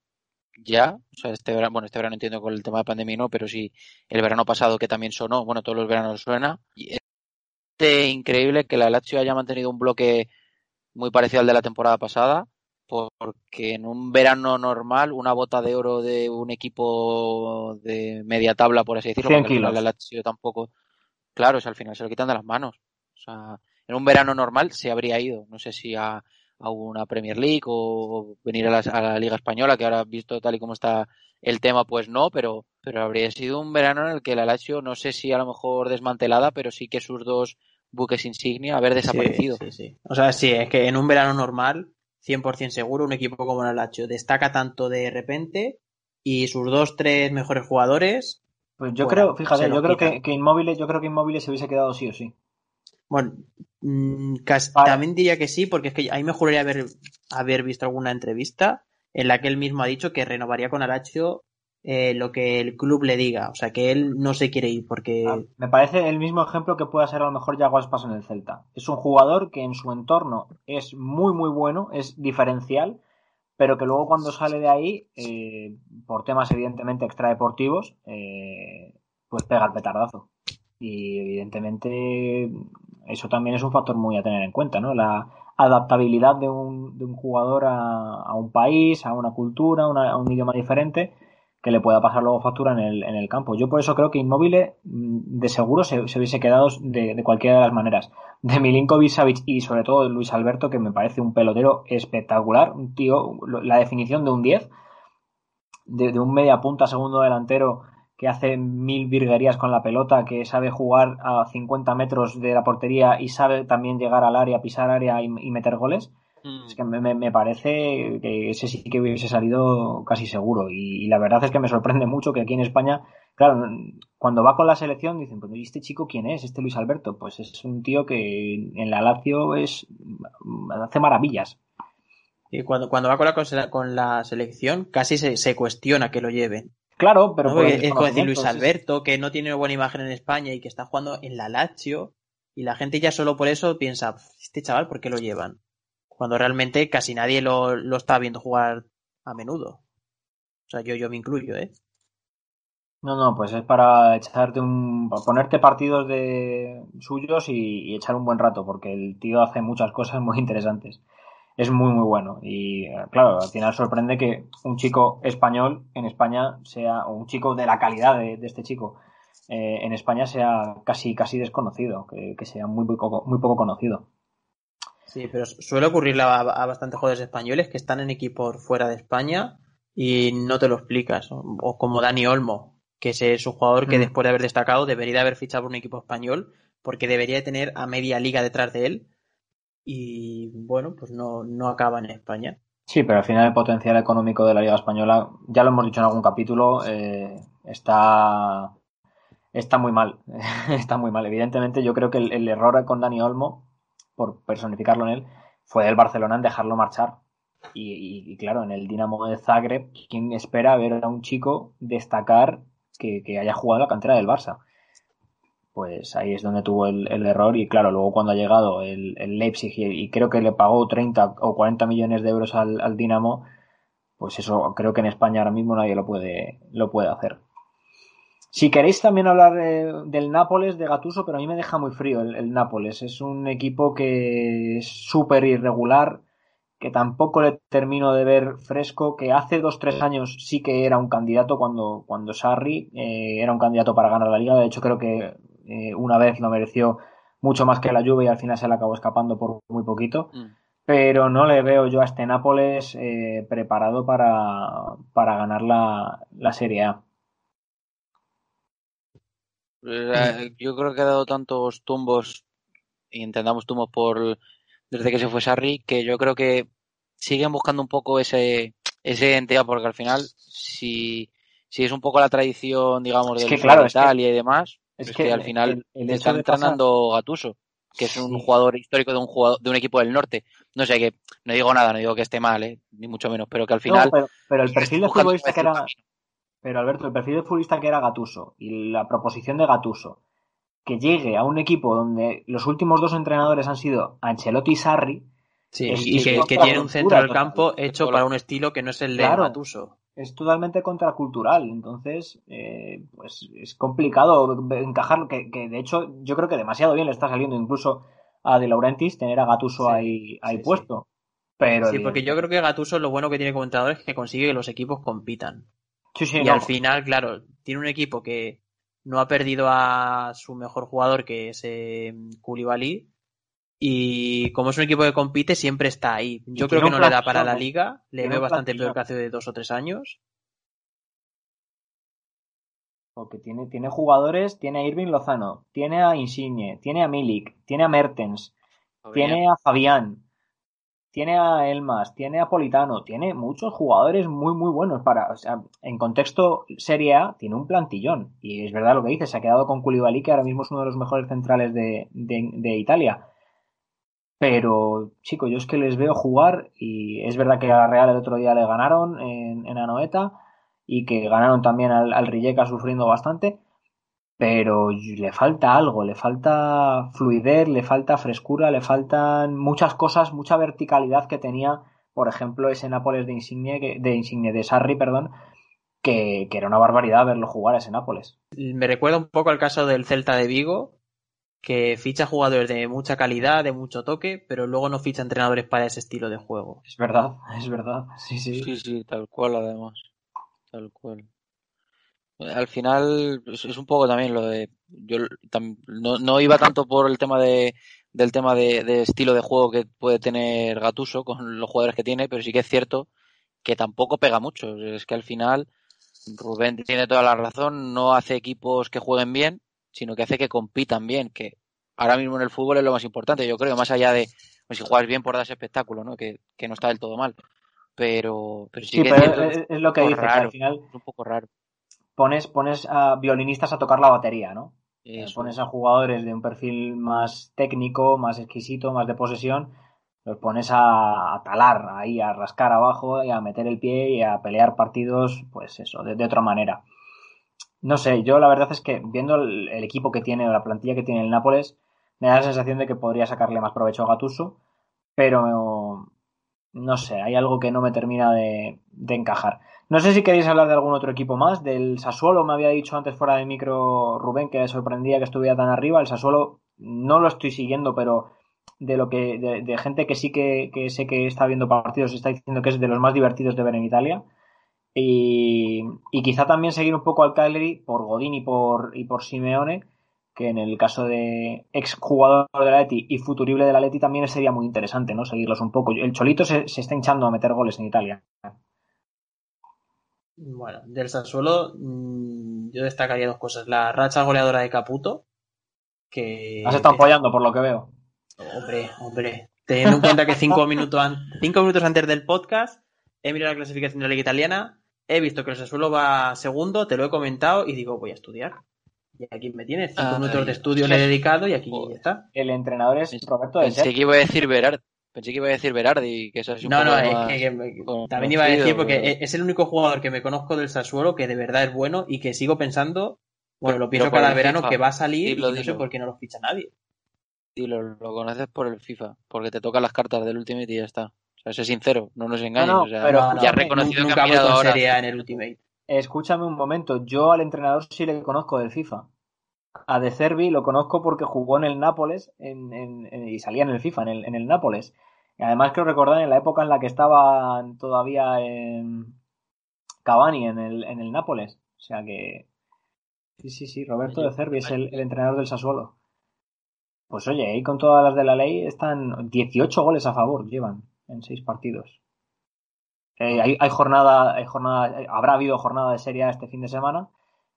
S3: ya, o sea, este verano, bueno, este verano entiendo con el tema de pandemia no, pero sí el verano pasado que también sonó, bueno, todos los veranos suena. Y es increíble que la Lazio haya mantenido un bloque muy parecido al de la temporada pasada porque en un verano normal una bota de oro de un equipo de media tabla, por así decirlo,
S1: 100
S3: porque la Lazio tampoco, claro, o sea, al final se lo quitan de las manos. O sea, en un verano normal se habría ido, no sé si a, a una Premier League o venir a la, a la Liga Española, que ahora visto tal y como está el tema, pues no, pero, pero habría sido un verano en el que la Lazio, no sé si a lo mejor desmantelada, pero sí que sus dos buques insignia haber desaparecido.
S2: Sí, sí, sí. O sea, sí, es que en un verano normal, 100% seguro, un equipo como el Lazio destaca tanto de repente y sus dos, tres mejores jugadores.
S1: Pues yo
S2: Fuera,
S1: creo, fíjate, yo creo que, que Inmóvil, yo creo que Inmóvil se hubiese quedado sí o sí.
S2: Bueno, mm, casi-
S1: Vale.
S2: también diría que sí, porque es que a mí me juraría haber, haber visto alguna entrevista en la que él mismo ha dicho que renovaría con Alacho eh, lo que el club le diga. O sea, que él no se quiere ir porque.
S1: Ah, Me parece el mismo ejemplo que pueda ser a lo mejor Yago Aspas en el Celta. Es un jugador que en su entorno es muy muy bueno, es diferencial, pero que luego cuando sale de ahí, eh, por temas evidentemente extradeportivos, eh, pues pega el petardazo. Y evidentemente eso también es un factor muy a tener en cuenta, ¿no? La adaptabilidad de un, de un jugador a, a un país, a una cultura, a un idioma diferente que le pueda pasar luego factura en el, en el campo. Yo por eso creo que Inmóvil mm, de seguro se, se hubiese quedado de, cualquiera de las maneras. De Milinkovic Savic y sobre todo de Luis Alberto, que me parece un pelotero espectacular, un tío, la definición de un 10, de, un media punta segundo delantero que hace mil virguerías con la pelota, que sabe jugar a 50 metros de la portería y sabe también llegar al área, pisar área y meter goles. Es que me, parece que ese sí que hubiese salido casi seguro. Y, y la verdad es que me sorprende mucho que aquí en España, claro, cuando va con la selección dicen, pues ¿y este chico quién es? Este Luis Alberto. Pues es un tío que en la Lazio es hace maravillas.
S2: Y cuando, cuando va con la, con la selección, casi se, se cuestiona que lo lleven.
S1: Claro, pero
S2: ¿no?
S1: por
S2: es como decir Luis. Alberto, que no tiene buena imagen en España y que está jugando en la Lazio, y la gente ya solo por eso piensa, este chaval, ¿por qué lo llevan? Cuando realmente casi nadie lo, lo está viendo jugar a menudo. O sea, yo, yo me incluyo, ¿eh?
S1: No, no, pues es para echarte un. ponerte partidos de suyos y, echar un buen rato, porque el tío hace muchas cosas muy interesantes. Es muy, muy bueno. Y claro, al final sorprende que un chico español en España sea, o un chico de la calidad de, de este chico eh, en España sea casi, casi desconocido, que, que sea muy, muy, poco, muy poco conocido.
S2: Sí, pero suele ocurrirle a, a bastantes jugadores españoles que están en equipos fuera de España y no te lo explicas. O, o como Dani Olmo, que ese es un jugador que
S1: Mm.
S2: después de haber destacado debería de haber fichado por un equipo español porque debería de tener a media liga detrás de él y bueno, pues no, no acaba en España.
S1: Sí, pero al final el potencial económico de la Liga Española, ya lo hemos dicho en algún capítulo, eh, está, está muy mal. está muy mal. Evidentemente, yo creo que el, el error con Dani Olmo, por personificarlo en él, fue del Barcelona en dejarlo marchar. Y, claro, en el Dinamo de Zagreb, ¿quién espera ver a un chico destacar que, haya jugado la cantera del Barça? Pues ahí es donde tuvo el, el error y claro, luego cuando ha llegado el, el Leipzig y, y creo que le pagó 30 o 40 millones de euros al, al Dinamo, pues eso creo que en España ahora mismo nadie lo puede, lo puede hacer. Si queréis también hablar eh, del Nápoles, de Gatuso, pero a mí me deja muy frío el, el Nápoles. Es un equipo que es súper irregular, que tampoco le termino de ver fresco, que hace dos, tres años sí que era un candidato cuando, cuando Sarri eh, era un candidato para ganar la liga. De hecho, creo que eh, una vez lo mereció mucho más que la Juve y al final se le acabó escapando por muy poquito.
S3: Mm.
S1: Pero no le veo yo a este Nápoles eh, preparado para, para ganar la, la Serie A.
S3: Eh, Yo creo que ha dado tantos tumbos, y entendamos tumbos por desde que se fue Sarri, que yo creo que siguen buscando un poco ese, ese identidad, porque al final, si, si es un poco la tradición, digamos, sur
S1: claro,
S3: de
S1: es que-
S3: Italia y demás,
S1: es
S3: es,
S1: que
S3: que, al final
S1: el- el
S3: están
S1: de pasar-
S3: entrenando Gatuso, que es un
S1: Sí.
S3: jugador histórico de un jugador, de un equipo del norte. No sé, que no digo nada, no digo que esté mal, ¿eh? ni mucho menos, pero que al
S1: No,
S3: final
S1: pero, pero el perfil de futbolista que era. Pero Alberto, el perfil de futbolista que era Gatuso y la proposición de Gatuso, que llegue a un equipo donde los últimos dos entrenadores han sido Ancelotti y Sarri,
S2: Sí,
S1: Es-
S2: y que, tiene un centro del campo hecho para un estilo que no es el de
S1: Claro.
S2: Gattuso.
S1: es totalmente contracultural. Entonces, eh, pues es complicado encajarlo. Que, que de hecho, yo creo que demasiado bien le está saliendo incluso a De Laurentiis tener a Gatuso
S2: Sí,
S1: ahí, ahí
S2: sí,
S1: puesto. Pero
S2: Sí, porque yo creo que Gatuso lo bueno que tiene como entrenador es que consigue que los equipos compitan.
S1: Sí, sí,
S2: Y
S1: no.
S2: al final, claro, tiene un equipo que no ha perdido a su mejor jugador, que es eh, Koulibaly, y como es un equipo que compite, siempre está ahí. Yo
S1: Y
S2: creo que no le da para la liga, le veo bastante peor que hace dos o tres años.
S1: Porque tiene, tiene jugadores, tiene a Irving Lozano, tiene a Insigne, tiene a Milik, tiene a Mertens, tiene a Fabián, tiene a Elmas, tiene a Politano, tiene muchos jugadores muy muy buenos para, o sea, en contexto Serie A tiene un plantillón y es verdad lo que dice, se ha quedado con Koulibaly que ahora mismo es uno de los mejores centrales de, de- Italia. Pero, chico, yo es que les veo jugar y es verdad que a la Real el otro día le ganaron en, en Anoeta y que ganaron también al, al Rijeka sufriendo bastante, pero le falta algo, le falta fluidez, le falta frescura, le faltan muchas cosas, mucha verticalidad que tenía, por ejemplo, ese Nápoles de Insigne, que- de Insigne, de Sarri, perdón, que, que era una barbaridad verlo jugar a ese Nápoles.
S2: Me recuerda un poco al caso del Celta de Vigo, que ficha jugadores de mucha calidad, de mucho toque, pero luego no ficha entrenadores para ese estilo de juego.
S1: Es verdad, es verdad, sí, sí.
S3: Sí, sí, tal cual, además. Tal cual. Al final es, un poco también lo de. Yo tam- no, no iba tanto por el tema de del tema de, de estilo de juego que puede tener Gatuso con los jugadores que tiene, pero sí que es cierto que tampoco pega mucho. Es que al final Rubén tiene toda la razón, no hace equipos que jueguen bien, sino que hace que compitan bien, que ahora mismo en el fútbol es lo más importante, yo creo, más allá de pues, si juegas bien por dar ese espectáculo, ¿no? Que, que no está del todo mal. Pero, pero sí,
S1: Sí,
S3: que
S1: pero
S3: es
S1: es, lo que
S3: un
S1: dice,
S3: poco
S1: que al
S3: raro.
S1: final
S3: es un poco raro.
S1: Pones, pones a violinistas a tocar la batería, ¿no? Eh, pones
S3: es.
S1: a jugadores de un perfil más técnico, más exquisito, más de posesión, los pones a, a talar ahí, a rascar abajo y a meter el pie y a pelear partidos, pues eso, de, de otra manera. No sé, yo la verdad es que viendo el, el equipo que tiene, la plantilla que tiene el Nápoles, me da la sensación de que podría sacarle más provecho a Gatuso, pero no sé, hay algo que no me termina de, encajar. No sé si queréis hablar de algún otro equipo más. Del Sassuolo me había dicho antes fuera de micro Rubén que le sorprendía que estuviera tan arriba. El Sassuolo no lo estoy siguiendo, pero de lo que de, de gente que sí que, que sé que está viendo partidos está diciendo que es de los más divertidos de ver en Italia. Y, y quizá también seguir un poco al Cagliari por Godín y por, y por Simeone, que en el caso de exjugador del Atleti y futurible del Atleti también sería muy interesante, ¿no? Seguirlos un poco. El Cholito se, se está hinchando a meter goles en Italia.
S2: Bueno, del Sassuolo mm, yo destacaría dos cosas. La racha goleadora de Caputo, que...
S1: Has estado apoyando por lo que veo.
S2: Hombre, hombre. Teniendo en cuenta que cinco minutos, an- cinco minutos antes del podcast he mirado la clasificación de la Liga Italiana, he visto que el Sassuolo va segundo, te lo he comentado y digo, voy a estudiar. Y aquí me tienes, cinco
S3: Ay,
S2: minutos de estudio le he dedicado y aquí está.
S1: El entrenador es Roberto
S3: Pensé que iba a decir Berardi. Pensé que iba a decir Berardi, que eso es un
S2: No,
S3: poco
S2: no, es que, que también iba a decir porque
S3: pero-
S2: es el único jugador que me conozco del Sassuolo que de verdad es bueno y que sigo pensando, bueno, lo pienso cada
S3: el
S2: verano
S3: FIFA.
S2: que va a salir
S3: Dilo,
S2: y no sé
S3: dilo.
S2: por qué no lo ficha nadie.
S3: Y lo, lo conoces por el FIFA, porque te tocan las cartas del Ultimate y ya está. O sea, sé sincero, no nos engañes.
S1: no,
S3: o sea,
S1: pero
S2: No, no,
S3: ya has reconocido que
S2: nunca
S3: ha mirado
S2: con
S3: ahora.
S2: Serie A en el Ultimate.
S1: Escúchame un momento. Yo al entrenador sí le conozco del FIFA. A De Cervi lo conozco porque jugó en el Nápoles en- en- en- y salía en el FIFA, en el, en el Nápoles. Y además creo recordar en la época en la que estaban todavía en Cavani en el, en el Nápoles. O sea que... Sí, sí, sí. Roberto De Cervi es el, el entrenador del Sassuolo. Pues oye, ahí con todas las de la ley están 18 goles a favor, llevan en 6 partidos. Eh, hay, hay jornada, hay jornada, eh, habrá habido jornada de Serie A este fin de semana.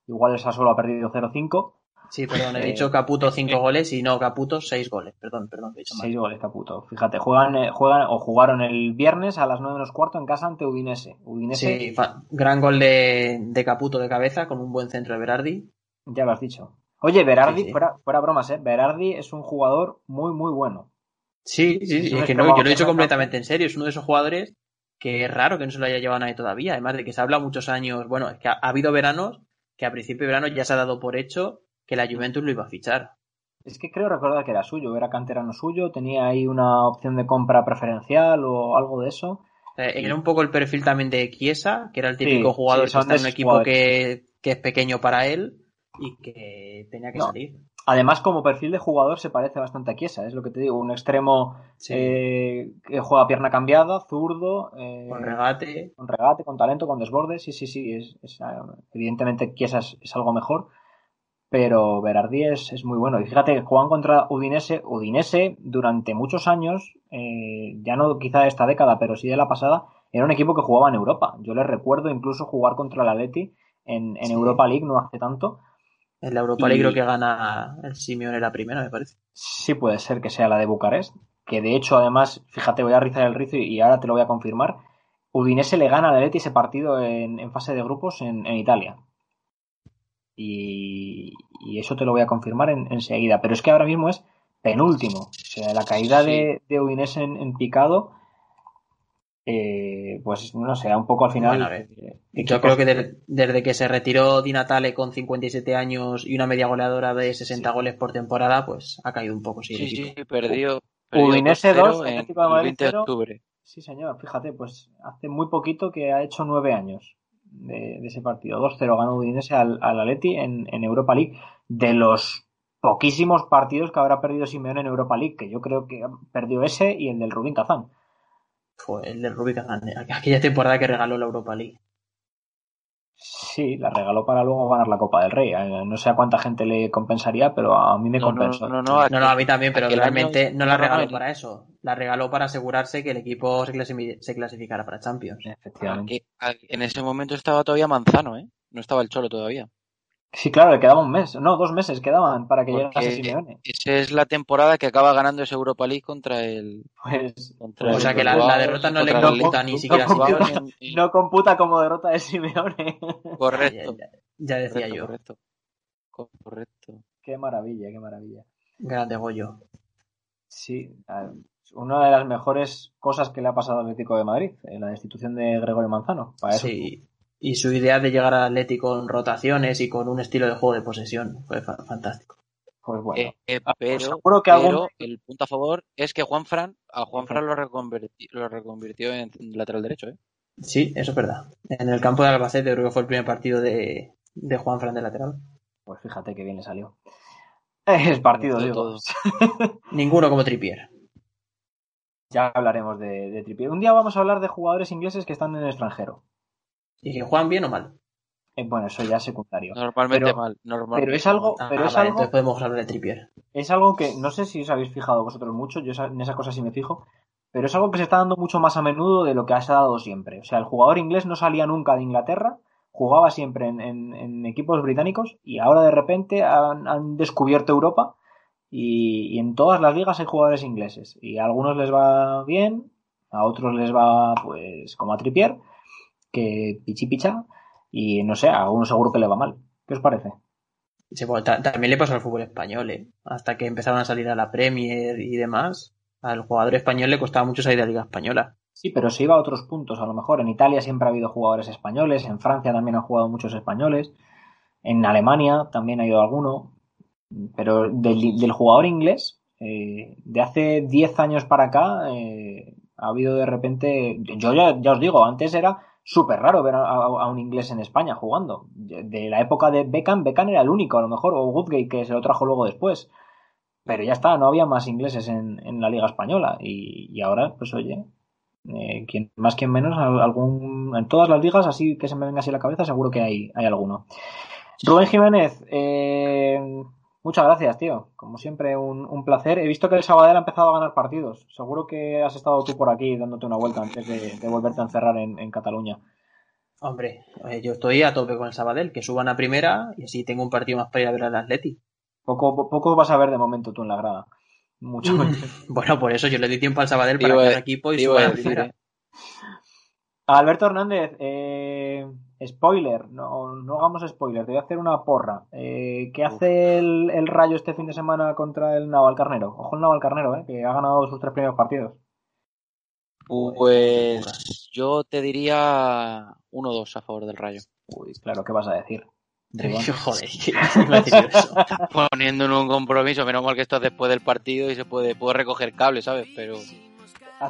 S1: Igual el Sassuolo ha perdido 0-5.
S2: Sí, perdón, he
S1: Eh,
S2: dicho Caputo 5 goles y no, Caputo 6 goles. Perdón, perdón, he dicho mal.
S1: 6 goles, Caputo. Fíjate, juegan, eh, juegan o jugaron el viernes a las 9 menos cuarto en casa ante Udinese. Udinese,
S2: Sí, gran gol de, de Caputo de cabeza con un buen centro de Berardi.
S1: ya lo has dicho. Oye, Berardi,
S2: Sí, sí.
S1: Fuera, fuera bromas, ¿eh? Berardi es un jugador muy, muy bueno.
S2: Sí, sí,
S1: Sí,
S2: es que no, yo lo he dicho completamente en serio. Es uno de esos jugadores que es raro que no se lo haya llevado nadie todavía. Además de que se habla muchos años. Bueno, es que ha, ha habido veranos que a principio de verano ya se ha dado por hecho que la Juventus lo iba a fichar.
S1: Es que creo recordar que era suyo, era canterano suyo, tenía ahí una opción de compra preferencial o algo de eso.
S2: Eh, Era un poco el perfil también de Chiesa, que era el típico
S1: Sí,
S2: jugador
S1: sí,
S2: que está en un equipo que, que es pequeño para él y que tenía que
S1: No.
S2: salir.
S1: Además, como perfil de jugador se parece bastante a Chiesa, es lo que te digo, un extremo
S2: Sí.
S1: eh, que juega pierna cambiada, zurdo, eh,
S2: Con regate.
S1: con regate, con talento, con desborde, sí, sí, sí, es, es, ah, evidentemente Chiesa es, es algo mejor, pero Berardi es, es muy bueno. Y fíjate, juegan contra Udinese, Udinese durante muchos años, eh, ya no quizá de esta década, pero sí de la pasada, era un equipo que jugaba en Europa. Yo les recuerdo incluso jugar contra el Atleti en, en
S2: Sí.
S1: Europa League no hace tanto.
S2: En la Europa League creo que gana el Simeone la primera, me parece.
S1: Sí puede ser que sea la de Bucarest, que de hecho además, fíjate, voy a rizar el rizo y ahora te lo voy a confirmar. Udinese le gana al Atleti ese partido en, en fase de grupos en, en Italia. Y, y eso te lo voy a confirmar en- enseguida. Pero es que ahora mismo es penúltimo. O sea, la caída
S3: Sí.
S1: de, de Udinese en, en picado, eh, pues no sé, un poco al final.
S2: Bueno, a ver,
S1: eh,
S2: Yo creo que de- desde que se retiró Di Natale con 57 años y una media goleadora de 60 goles por temporada, pues ha caído un poco, sí,
S3: Sí,
S2: equipo.
S3: sí, perdió.
S1: Udinese
S3: 2-0
S1: 2,
S3: en
S1: Atlético de
S3: el
S1: Madrid
S3: 20 de
S1: 0.
S3: octubre.
S1: Sí, señor, fíjate, pues hace muy poquito que ha hecho nueve años de, de ese partido. 2-0 ganó Udinese al, al Atleti en, en Europa League. De los poquísimos partidos que habrá perdido Simeone en Europa League, que yo creo que perdió ese y el del Rubin Kazán.
S2: Fue el de Rubik Kazan, aquella temporada que regaló la Europa League.
S1: Sí, la regaló para luego ganar la Copa del Rey. Eh, No sé a cuánta gente le compensaría, pero a mí me
S3: No, no,
S1: compensó.
S3: no, no,
S2: No, no, a mí también, pero realmente no la regaló para eso. La regaló para asegurarse que el equipo se, se clasificara para Champions.
S1: Efectivamente.
S3: en ese momento estaba todavía Manzano, ¿eh? No estaba el Cholo todavía.
S1: Sí, claro, le quedaba un mes, no, dos meses quedaban para que llegase Simeone.
S3: esa es la temporada que acaba ganando esa Europa League contra el.
S1: Pues
S3: Contra
S2: O
S3: el
S2: sea que la- derrota no le
S3: el
S2: computa ni siquiera a
S3: contra el
S1: Simeone. No computa como derrota de Simeone.
S3: Correcto.
S2: Ya, ya- ya decía
S3: correcto,
S2: yo.
S3: correcto. Correcto.
S1: qué maravilla, qué maravilla.
S2: Grande Goyo.
S1: Sí, una de las mejores cosas que le ha pasado al Atlético de Madrid, en la destitución de Gregorio Manzano. Para eso,
S2: Sí. Y su idea de llegar al Atlético con rotaciones y con un estilo de juego de posesión fue fa- fantástico.
S1: pues bueno.
S3: Eh, eh,
S1: pues
S3: pero
S1: seguro que
S3: pero
S1: algún-
S3: el punto a favor es que Juan Fran, a Juan Fran lo, reconverti- lo reconvirtió en lateral derecho, ¿eh?
S2: Sí, eso es verdad. En el campo de Albacete creo que fue el primer partido de, de Juan Fran de lateral.
S1: Pues fíjate que bien le salió. Es partido,
S3: Todo,
S1: digo.
S3: todo.
S2: Ninguno como Tripier.
S1: Ya hablaremos de, de Trippier. Un día vamos a hablar de jugadores ingleses que están en el extranjero.
S2: ¿Y que Juan bien o mal?
S1: Eh, bueno, eso ya es secundario.
S3: Normalmente
S1: Pero-
S3: mal. normalmente
S1: pero es algo-
S2: Ah,
S1: Pero es
S2: vale,
S1: algo-
S2: entonces podemos hablar de Tripier.
S1: Es algo que no sé si os habéis fijado vosotros mucho, yo en esa cosa sí me fijo, pero es algo que se está dando mucho más a menudo de lo que se ha dado siempre. O sea, el jugador inglés no salía nunca de Inglaterra, jugaba siempre en, en- en equipos británicos y ahora de repente han, han descubierto Europa y, y en todas las ligas hay jugadores ingleses. Y a algunos les va bien, a otros les va pues como a Trippier, que pichi picha, y no sé, a algunos seguro que le va mal. ¿Qué os parece?
S2: Sí, bueno, ta- también le pasó al fútbol español, ¿eh? Hasta que empezaron a salir a la Premier y demás, al jugador español le costaba mucho salir de la Liga Española.
S1: Sí, pero se iba a otros puntos, a lo mejor. En Italia siempre ha habido jugadores españoles, en Francia también han jugado muchos españoles, en Alemania también ha ido alguno, pero del, del jugador inglés, eh, de hace 10 años para acá, eh, ha habido de repente, yo ya, ya os digo, antes era súper raro ver a, a- a un inglés en España jugando. De, la época de Beckham, Beckham era el único, a lo mejor, o Woodgate, que se lo trajo luego después. Pero ya está, no había más ingleses en, en la Liga Española. Y, y ahora, pues oye, eh, quien, más quien menos, al- algún, en todas las ligas, así que se me venga así a la cabeza, seguro que hay, hay alguno. Rubén Jiménez, eh, muchas gracias, tío. Como siempre, un, un placer. He visto que el Sabadell ha empezado a ganar partidos. Seguro que has estado tú por aquí dándote una vuelta antes de, de volverte a encerrar en, en Cataluña.
S2: Hombre, eh, yo estoy a tope con el Sabadell, que suban a primera y así tengo un partido más para ir a ver al Atleti.
S1: Poco, poco vas a ver de momento tú en la grada. Mucho menos.
S2: Bueno, por eso yo le doy tiempo al Sabadell para que haga equipo y
S3: te iba
S2: suba
S3: a
S2: primera.
S3: ¿eh?
S1: Alberto Hernández, eh, spoiler, no, no hagamos spoiler, te voy a hacer una porra. Eh, ¿Qué hace el, el Rayo este fin de semana contra el Navalcarnero? Ojo el Navalcarnero, eh, que ha ganado sus tres primeros partidos.
S3: Pues yo te diría 1-2 a favor del Rayo.
S1: Uy, claro, ¿qué vas a decir?
S2: Joder.
S3: Poniendo en un compromiso, menos mal que esto es después del partido y se puede, puedo recoger cable, ¿sabes? Pero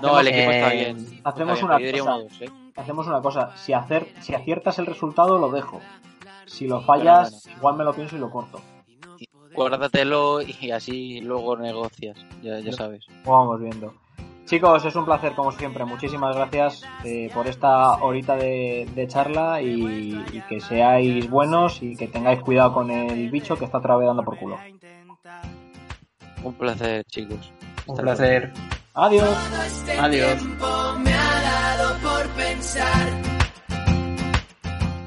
S3: no, el equipo está
S2: eh,
S3: bien.
S1: hacemos
S3: Está
S1: una
S3: bien, pero yo diría
S1: cosa.
S3: 1-2, ¿eh?
S1: Hacemos una cosa, si, hacer, si aciertas el resultado lo dejo. Si lo fallas, igual me lo pienso y lo corto.
S3: guárdatelo y así luego negocias, ya, ya sabes.
S1: Vamos viendo. Chicos, es un placer como siempre. Muchísimas gracias eh, por esta horita de, de charla y, y que seáis buenos y que tengáis cuidado con el bicho que está otra vez dando por culo.
S3: Un placer, chicos.
S2: Un
S3: Hasta
S2: placer.
S1: Adiós.
S2: Adiós.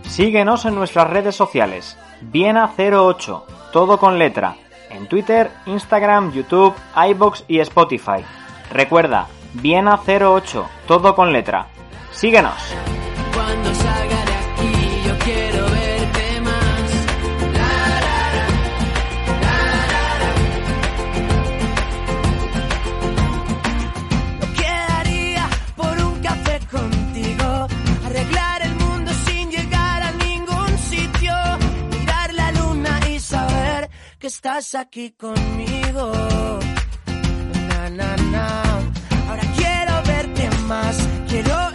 S1: Síguenos en nuestras redes sociales. Viena08, todo con letra. En Twitter, Instagram, YouTube, iBox y Spotify. Recuerda, Viena08, todo con letra. Síguenos.
S4: Cuando salga que estás aquí conmigo. Na, na, na. Ahora quiero verte más, quiero